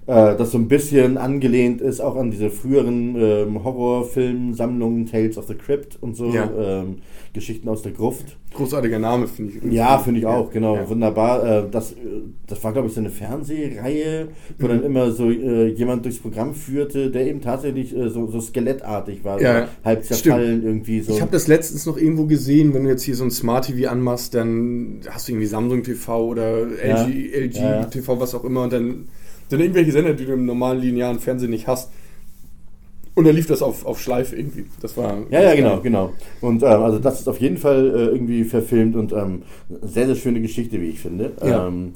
äh, das so ein bisschen angelehnt ist auch an diese früheren ähm, Horrorfilmsammlungen, Tales of the Crypt und so, Ja. ähm, Geschichten aus der Gruft. Großartiger Name, finde ich. Ja, finde ich auch, genau, Ja. wunderbar. Äh, das, äh, das war, glaube ich, so eine Fernsehreihe, wo Mhm. dann immer so äh, jemand durchs Programm führte, der eben tatsächlich äh, so, so skelettartig war, Ja, so halb zerfallen irgendwie so. Ich habe das letztens noch irgendwo gesehen, wenn du jetzt hier so ein Smart TV anmachst, dann hast du irgendwie Samsung TV oder. LG, LG. TV, was auch immer, und dann, dann irgendwelche Sender, die du im normalen linearen Fernsehen nicht hast. Und dann lief das auf, auf Schleife irgendwie. Das war. ja, ja, genau, genau. Und ähm, also das ist auf jeden Fall äh, irgendwie verfilmt und ähm, sehr, sehr schöne Geschichte, wie ich finde. Ja. Ähm,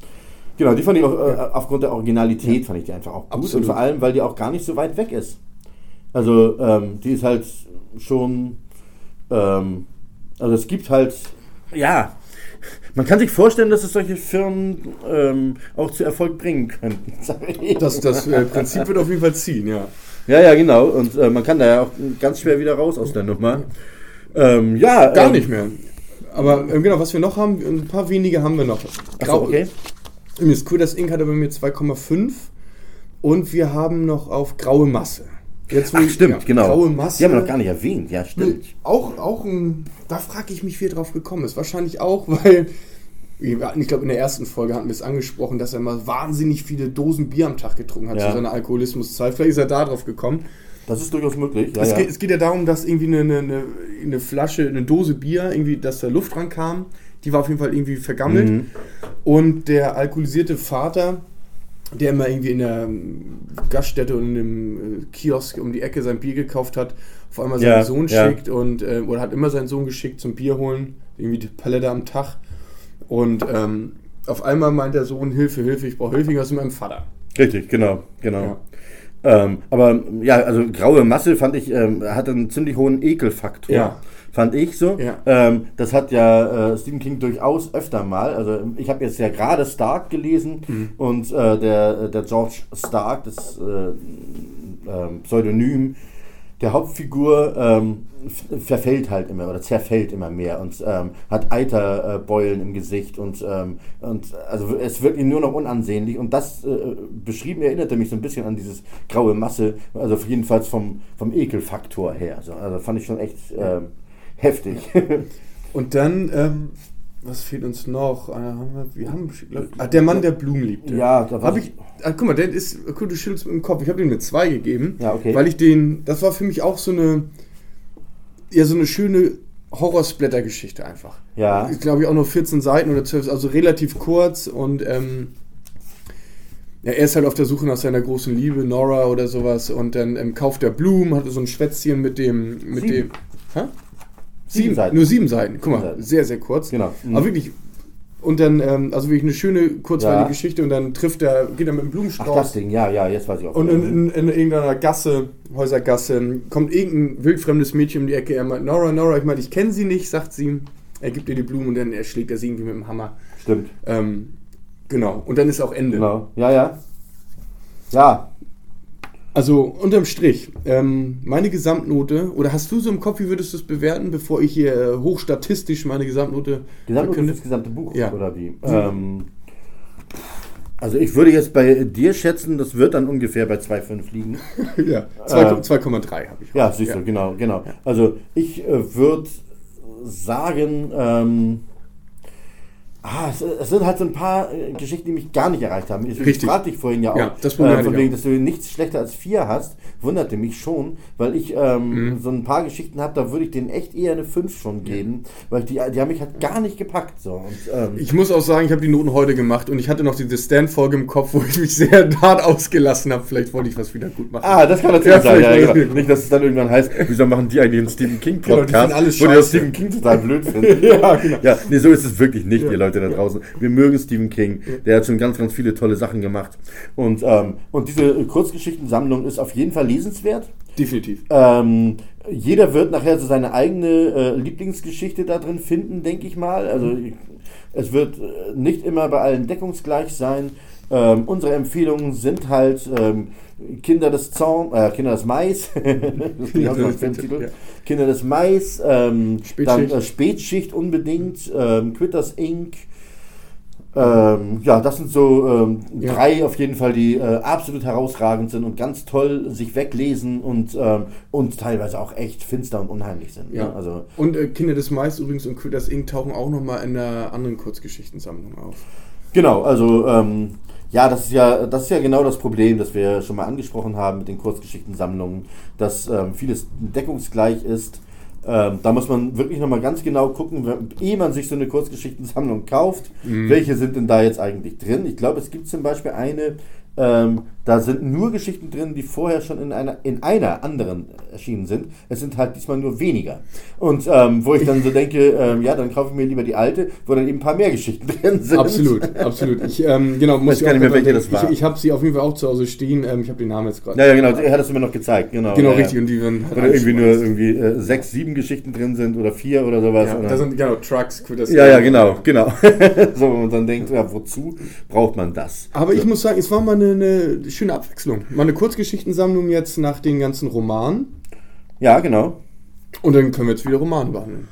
genau, die fand ich auch, äh, aufgrund der Originalität fand ich die einfach auch gut Absolut. und vor allem, weil die auch gar nicht so weit weg ist. Also ähm, die ist halt schon, ähm, also es gibt halt, ja, man kann sich vorstellen, dass es solche Firmen ähm, auch zu Erfolg bringen könnten. Das, das äh, Prinzip wird auf jeden Fall ziehen, ja. Ja, ja, genau. Und äh, man kann da ja auch ganz schwer wieder raus aus der Nummer. Ähm, ja, Gar ähm, nicht mehr. Aber ähm, genau, was wir noch haben, ein paar wenige haben wir noch. Ach so, okay. Das Cool, das Ink hatte bei mir 2,5 und wir haben noch auf graue Masse. Jetzt, wo Ach, ich- stimmt, ja, genau. Graue Masse. Die haben wir noch gar nicht erwähnt. Ja, Nee, stimmt. Auch, auch ein, da frage ich mich, wie er drauf gekommen ist. Wahrscheinlich auch, weil, ich glaube, in der ersten Folge hatten wir es angesprochen, dass er mal wahnsinnig viele Dosen Bier am Tag getrunken hat Ja. zu seiner Alkoholismuszeit. Vielleicht ist er da drauf gekommen. Das ist durchaus möglich. Ja, es, ja. Geht, es geht ja darum, dass irgendwie eine, eine, eine, eine Flasche, eine Dose Bier, irgendwie, dass da Luft rankam. Die war auf jeden Fall irgendwie vergammelt. Mhm. Und der alkoholisierte Vater, der immer irgendwie in der ähm, Gaststätte und in dem äh, Kiosk um die Ecke sein Bier gekauft hat, auf einmal seinen Ja, Sohn ja. schickt und äh, oder hat immer seinen Sohn geschickt zum Bier holen, irgendwie die Palette am Tag. Und ähm, auf einmal meint der Sohn, Hilfe, Hilfe, ich brauche Hilfe aus meinem Vater. Richtig, genau, genau. Ja. Ähm, aber ja, also graue Masse fand ich, ähm, hat einen ziemlich hohen Ekelfaktor. Ja. Fand ich so. Ja. Ähm, das hat ja äh, Stephen King durchaus öfter mal. Also ich habe jetzt ja gerade Stark gelesen Mhm. und äh, der, der George Stark, das äh, ähm, Pseudonym der Hauptfigur, ähm, verfällt halt immer oder zerfällt immer mehr und ähm, hat Eiterbeulen im Gesicht und, ähm, und also es wird ihm nur noch unansehnlich und das äh, beschrieben erinnerte mich so ein bisschen an dieses graue Masse, also jedenfalls vom, vom Ekelfaktor her. Also, also fand ich schon echt ähm, heftig. Und dann, ähm, was fehlt uns noch? Äh, haben wir, haben, glaub, ah, der Mann, der Blumen liebte. Ja, da war ich. Ah, guck mal, der ist. Guck, du schüttelst mit dem Kopf. Ich habe den mit zwei gegeben. Ja, okay. Weil ich den. Das war für mich auch so eine. Ja, so eine schöne Horrorsplatter-Geschichte einfach. Ja. Ich glaube, ich auch nur 14 Seiten oder 12, also relativ kurz und. Ähm, ja, er ist halt auf der Suche nach seiner großen Liebe, Nora oder sowas, und dann ähm, kauft er Blumen, hatte so ein Schwätzchen mit dem. Mit Sieben. dem hä? Sieben Sieben, Seiten. Nur sieben Seiten. Guck mal, Seiten. sehr, sehr kurz. Genau. Mhm. Aber wirklich. Und dann, ähm, also wirklich eine schöne, kurzweilige Ja. Geschichte und dann trifft er, geht er mit dem Ach, Blumenstrauß. das Ding, ja, ja, jetzt weiß ich auch. Und in, in, in irgendeiner Gasse, Häusergasse, kommt irgendein wildfremdes Mädchen um die Ecke. Er meint, Nora, Nora, ich meine, ich kenne sie nicht, sagt sie. Er gibt ihr die Blumen und dann erschlägt er sie irgendwie mit dem Hammer. Stimmt. Ähm, Genau, und dann ist auch Ende. Genau, ja, ja. Ja, Also unterm Strich, ähm, meine Gesamtnote, oder hast du so im Kopf, wie würdest du es bewerten, bevor ich hier äh, hochstatistisch meine Gesamtnote Gesamtnote verkünde? das gesamte Buch, Ja. oder wie? Ähm, also ich würde jetzt bei dir schätzen, das wird dann ungefähr bei 2,5 liegen. ja, zwei- Äh, 2,3 habe ich. Ja, siehst du, genau, genau. Also ich äh, würde sagen, ähm, ah, es, es sind halt so ein paar äh, Geschichten, die mich gar nicht erreicht haben. Ich, ich Richtig. fragte dich vorhin ja auch, Ja, das äh, von ich wegen, auch. dass du nichts schlechter als vier hast, wunderte mich schon, weil ich ähm, Mhm. so ein paar Geschichten habe, da würde ich denen echt eher eine 5 schon geben, weil die, die haben mich halt gar nicht gepackt. So. Und, ähm, Ich muss auch sagen, ich habe die Noten heute gemacht und ich hatte noch diese Stand-Folge im Kopf, wo ich mich sehr hart ausgelassen habe. Vielleicht wollte ich was wieder gut machen. Ah, das kann natürlich Ja, sein. Ja, vielleicht- genau. Nicht, dass es dann irgendwann heißt, wieso machen die eigentlich einen Stephen King Genau, die wo die. Stephen King total blöd finden. Ja, genau. Ja, nee, so ist es wirklich nicht, Ja. ihr Leute da draußen. Wir mögen Stephen King. Der hat schon ganz, ganz viele tolle Sachen gemacht. Und, ähm, und diese Kurzgeschichtensammlung ist auf jeden Fall lesenswert. Definitiv. Ähm, jeder wird nachher so seine eigene äh, Lieblingsgeschichte da drin finden, denke ich mal. Also ich, es wird äh, nicht immer bei allen deckungsgleich sein. Ähm, unsere Empfehlungen sind halt ähm, Kinder des Zorn, äh, Kinder des Mais, das ist auch noch ein Filmtitel. Ja. Kinder des Mais, ähm, Spätschicht. dann äh, Spätschicht unbedingt, ähm, Quitters Inc. Ähm, ja, das sind so ähm, Ja. drei auf jeden Fall, die äh, absolut herausragend sind und ganz toll sich weglesen und, ähm, und teilweise auch echt finster und unheimlich sind. Ja. Ne? Also, Und äh, Kinder des Mais übrigens und Critters Inc. tauchen auch nochmal in einer anderen Kurzgeschichtensammlung auf. genau, also ähm, ja, das ist ja, das ist ja genau das Problem, das wir schon mal angesprochen haben mit den Kurzgeschichtensammlungen, dass ähm, vieles deckungsgleich ist. Ähm, da muss man wirklich nochmal ganz genau gucken, wenn- ehe man sich so eine Kurzgeschichtensammlung kauft, welche sind denn da jetzt eigentlich drin. Ich glaube, es gibt zum Beispiel eine, ähm, da sind nur Geschichten drin, die vorher schon in einer, in einer anderen erschienen sind. Es sind halt diesmal nur weniger. Und ähm, wo ich dann so denke, ähm, ja, dann kaufe ich mir lieber die alte, wo dann eben ein paar mehr Geschichten drin sind. Absolut, absolut. Ich, ähm, genau, muss Weiß ich gar nicht mehr, welche das war. Ich, ich habe sie auf jeden Fall auch zu Hause stehen. Ähm, ich habe den Namen jetzt gerade. Ja, ja, genau, er hat es mir noch gezeigt, genau. Genau, ja, richtig. Und die werden da irgendwie nur irgendwie äh, sechs, sieben Geschichten drin sind oder vier oder sowas. Ja, da sind genau Trucks, Critters ja, ja, genau, genau. so, man dann denkt, ja, wozu braucht man das? Aber ich muss sagen, es war mal eine, eine schöne Abwechslung. Mal eine Kurzgeschichtensammlung jetzt nach den ganzen Romanen. Ja, genau. Und dann können wir jetzt wieder Romane behandeln.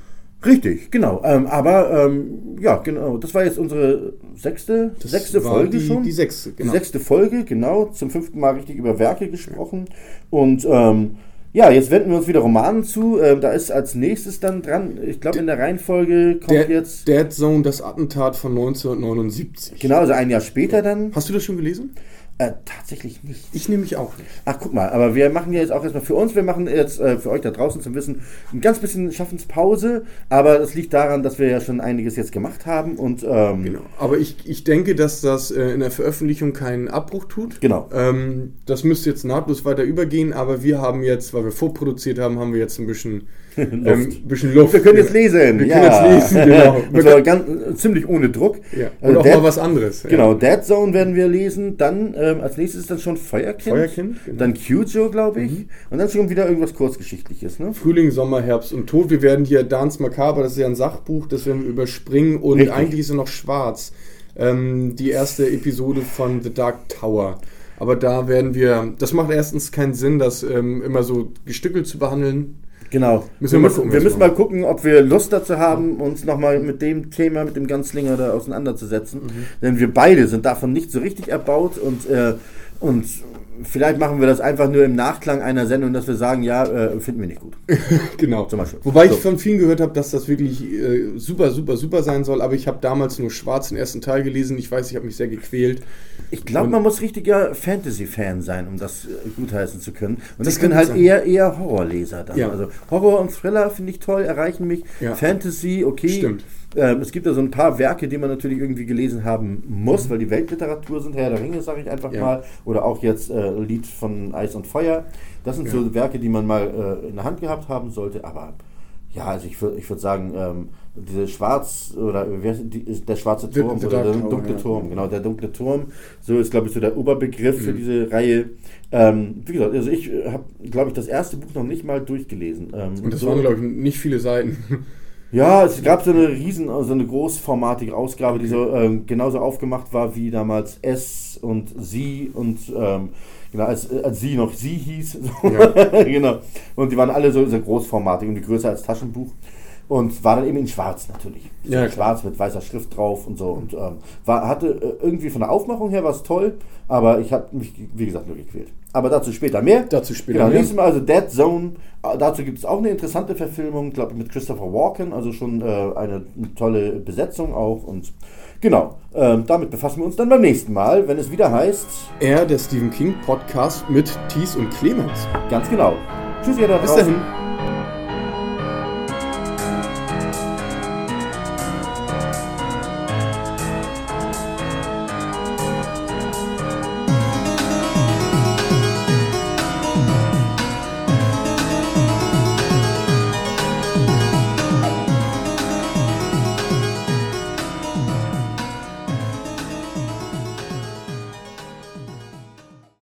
Richtig, genau. Ähm, aber ähm, ja, genau. Das war jetzt unsere sechste, Das sechste Folge die, schon. Die sechste, Die genau. sechste Folge, genau. Zum fünften Mal richtig über Werke gesprochen. Und ähm, ja, jetzt wenden wir uns wieder Romanen zu. Ähm, da ist als nächstes dann dran, ich glaube in der Reihenfolge kommt Dead, jetzt, Dead Zone, das Attentat von 1979. genau, also ein Jahr später dann. Hast du das schon gelesen? Äh, tatsächlich nicht. Ich nämlich auch nicht. Ach, guck mal, aber wir machen ja jetzt auch erstmal für uns, wir machen jetzt äh, für euch da draußen zum Wissen ein ganz bisschen Schaffenspause, aber das liegt daran, dass wir ja schon einiges jetzt gemacht haben und ähm, Genau. Aber ich, ich denke, dass das äh, in der Veröffentlichung keinen Abbruch tut. Genau. Ähm, das müsste jetzt nahtlos weiter übergehen, aber wir haben jetzt, weil wir vorproduziert haben, haben wir jetzt ein bisschen Luft. Ähm, bisschen Luft. Wir können jetzt lesen. Wir ja. können jetzt lesen, genau. Und zwar ganz, äh, ziemlich ohne Druck. Ja. Und Also auch Dead- mal was anderes. ja. Genau, Dead Zone werden wir lesen. Dann ähm, als nächstes ist dann schon Feuerkind. Feuerkind, genau. Dann Cujo, glaube ich. Und dann schon wieder irgendwas Kurzgeschichtliches. Ne? Frühling, Sommer, Herbst und Tod. Wir werden hier Dance Macabre, das ist ja ein Sachbuch, das werden wir überspringen und Richtig. eigentlich ist er noch schwarz. Ähm, die erste Episode von The Dark Tower. Aber da werden wir, das macht erstens keinen Sinn, das ähm, immer so gestückelt zu behandeln. Genau. Müssen wir wir müssen, gucken, wir müssen mal gucken, ob wir Lust dazu haben, uns nochmal mit dem Thema, mit dem Ganzlinger da auseinanderzusetzen. Mhm. Denn wir beide sind davon nicht so richtig erbaut und, äh, und vielleicht machen wir das einfach nur im Nachklang einer Sendung, dass wir sagen, ja, äh, finden wir nicht gut. Genau. Zum Beispiel. Wobei ich So. von vielen gehört habe, dass das wirklich äh, super, super, super sein soll. Aber ich habe damals nur schwarz den ersten Teil gelesen. Ich weiß, ich habe mich sehr gequält. Ich glaube, man muss richtiger Fantasy-Fan sein, um das äh, gutheißen zu können. Und Das ich bin halt sein. eher, eher Horrorleser dann. Ja. Also Horror und Thriller finde ich toll, erreichen mich. Ja. Fantasy, okay. Stimmt. Ähm, es gibt ja so ein paar Werke, die man natürlich irgendwie gelesen haben muss, weil die Weltliteratur sind, Herr der Ringe, sage ich einfach Mhm. Ja. mal. Oder auch jetzt äh, Lied von Eis und Feuer. Das sind Ja. so Werke, die man mal äh, in der Hand gehabt haben sollte. Aber ja, also ich würde ich würd sagen, ähm, diese Schwarz oder heißt die, der schwarze The- Turm The oder Dark der dunkle ja. Turm, genau, der dunkle Turm. So ist, glaube ich, so der Oberbegriff für Mhm. diese Reihe. Ähm, wie gesagt, also ich habe, glaube ich, das erste Buch noch nicht mal durchgelesen. Ähm, Und das so, waren, glaube ich, nicht viele Seiten. Ja, es gab so eine riesen, so eine großformatige Ausgabe, die so ähm, genauso aufgemacht war wie damals S und Sie und ähm, genau, als, als sie noch sie hieß. So. Ja. genau. Und die waren alle so, so großformatig und die größer als Taschenbuch. Und war dann eben in schwarz natürlich. Ja, schwarz mit weißer Schrift drauf und so. Und ähm, war, hatte äh, irgendwie von der Aufmachung her was toll, aber ich habe mich, wie gesagt, nur gequält. Aber dazu später mehr. Dazu später genau, mehr. Nächstes Mal also Dead Zone. Äh, dazu gibt es auch eine interessante Verfilmung, glaube ich, mit Christopher Walken. Also schon äh, eine, eine, tolle Besetzung auch. Und genau, äh, damit befassen wir uns dann beim nächsten Mal, wenn es wieder heißt. Er, der Stephen King Podcast mit Thies und Clemens. Ganz genau. Tschüss, ihr da Bis dahin.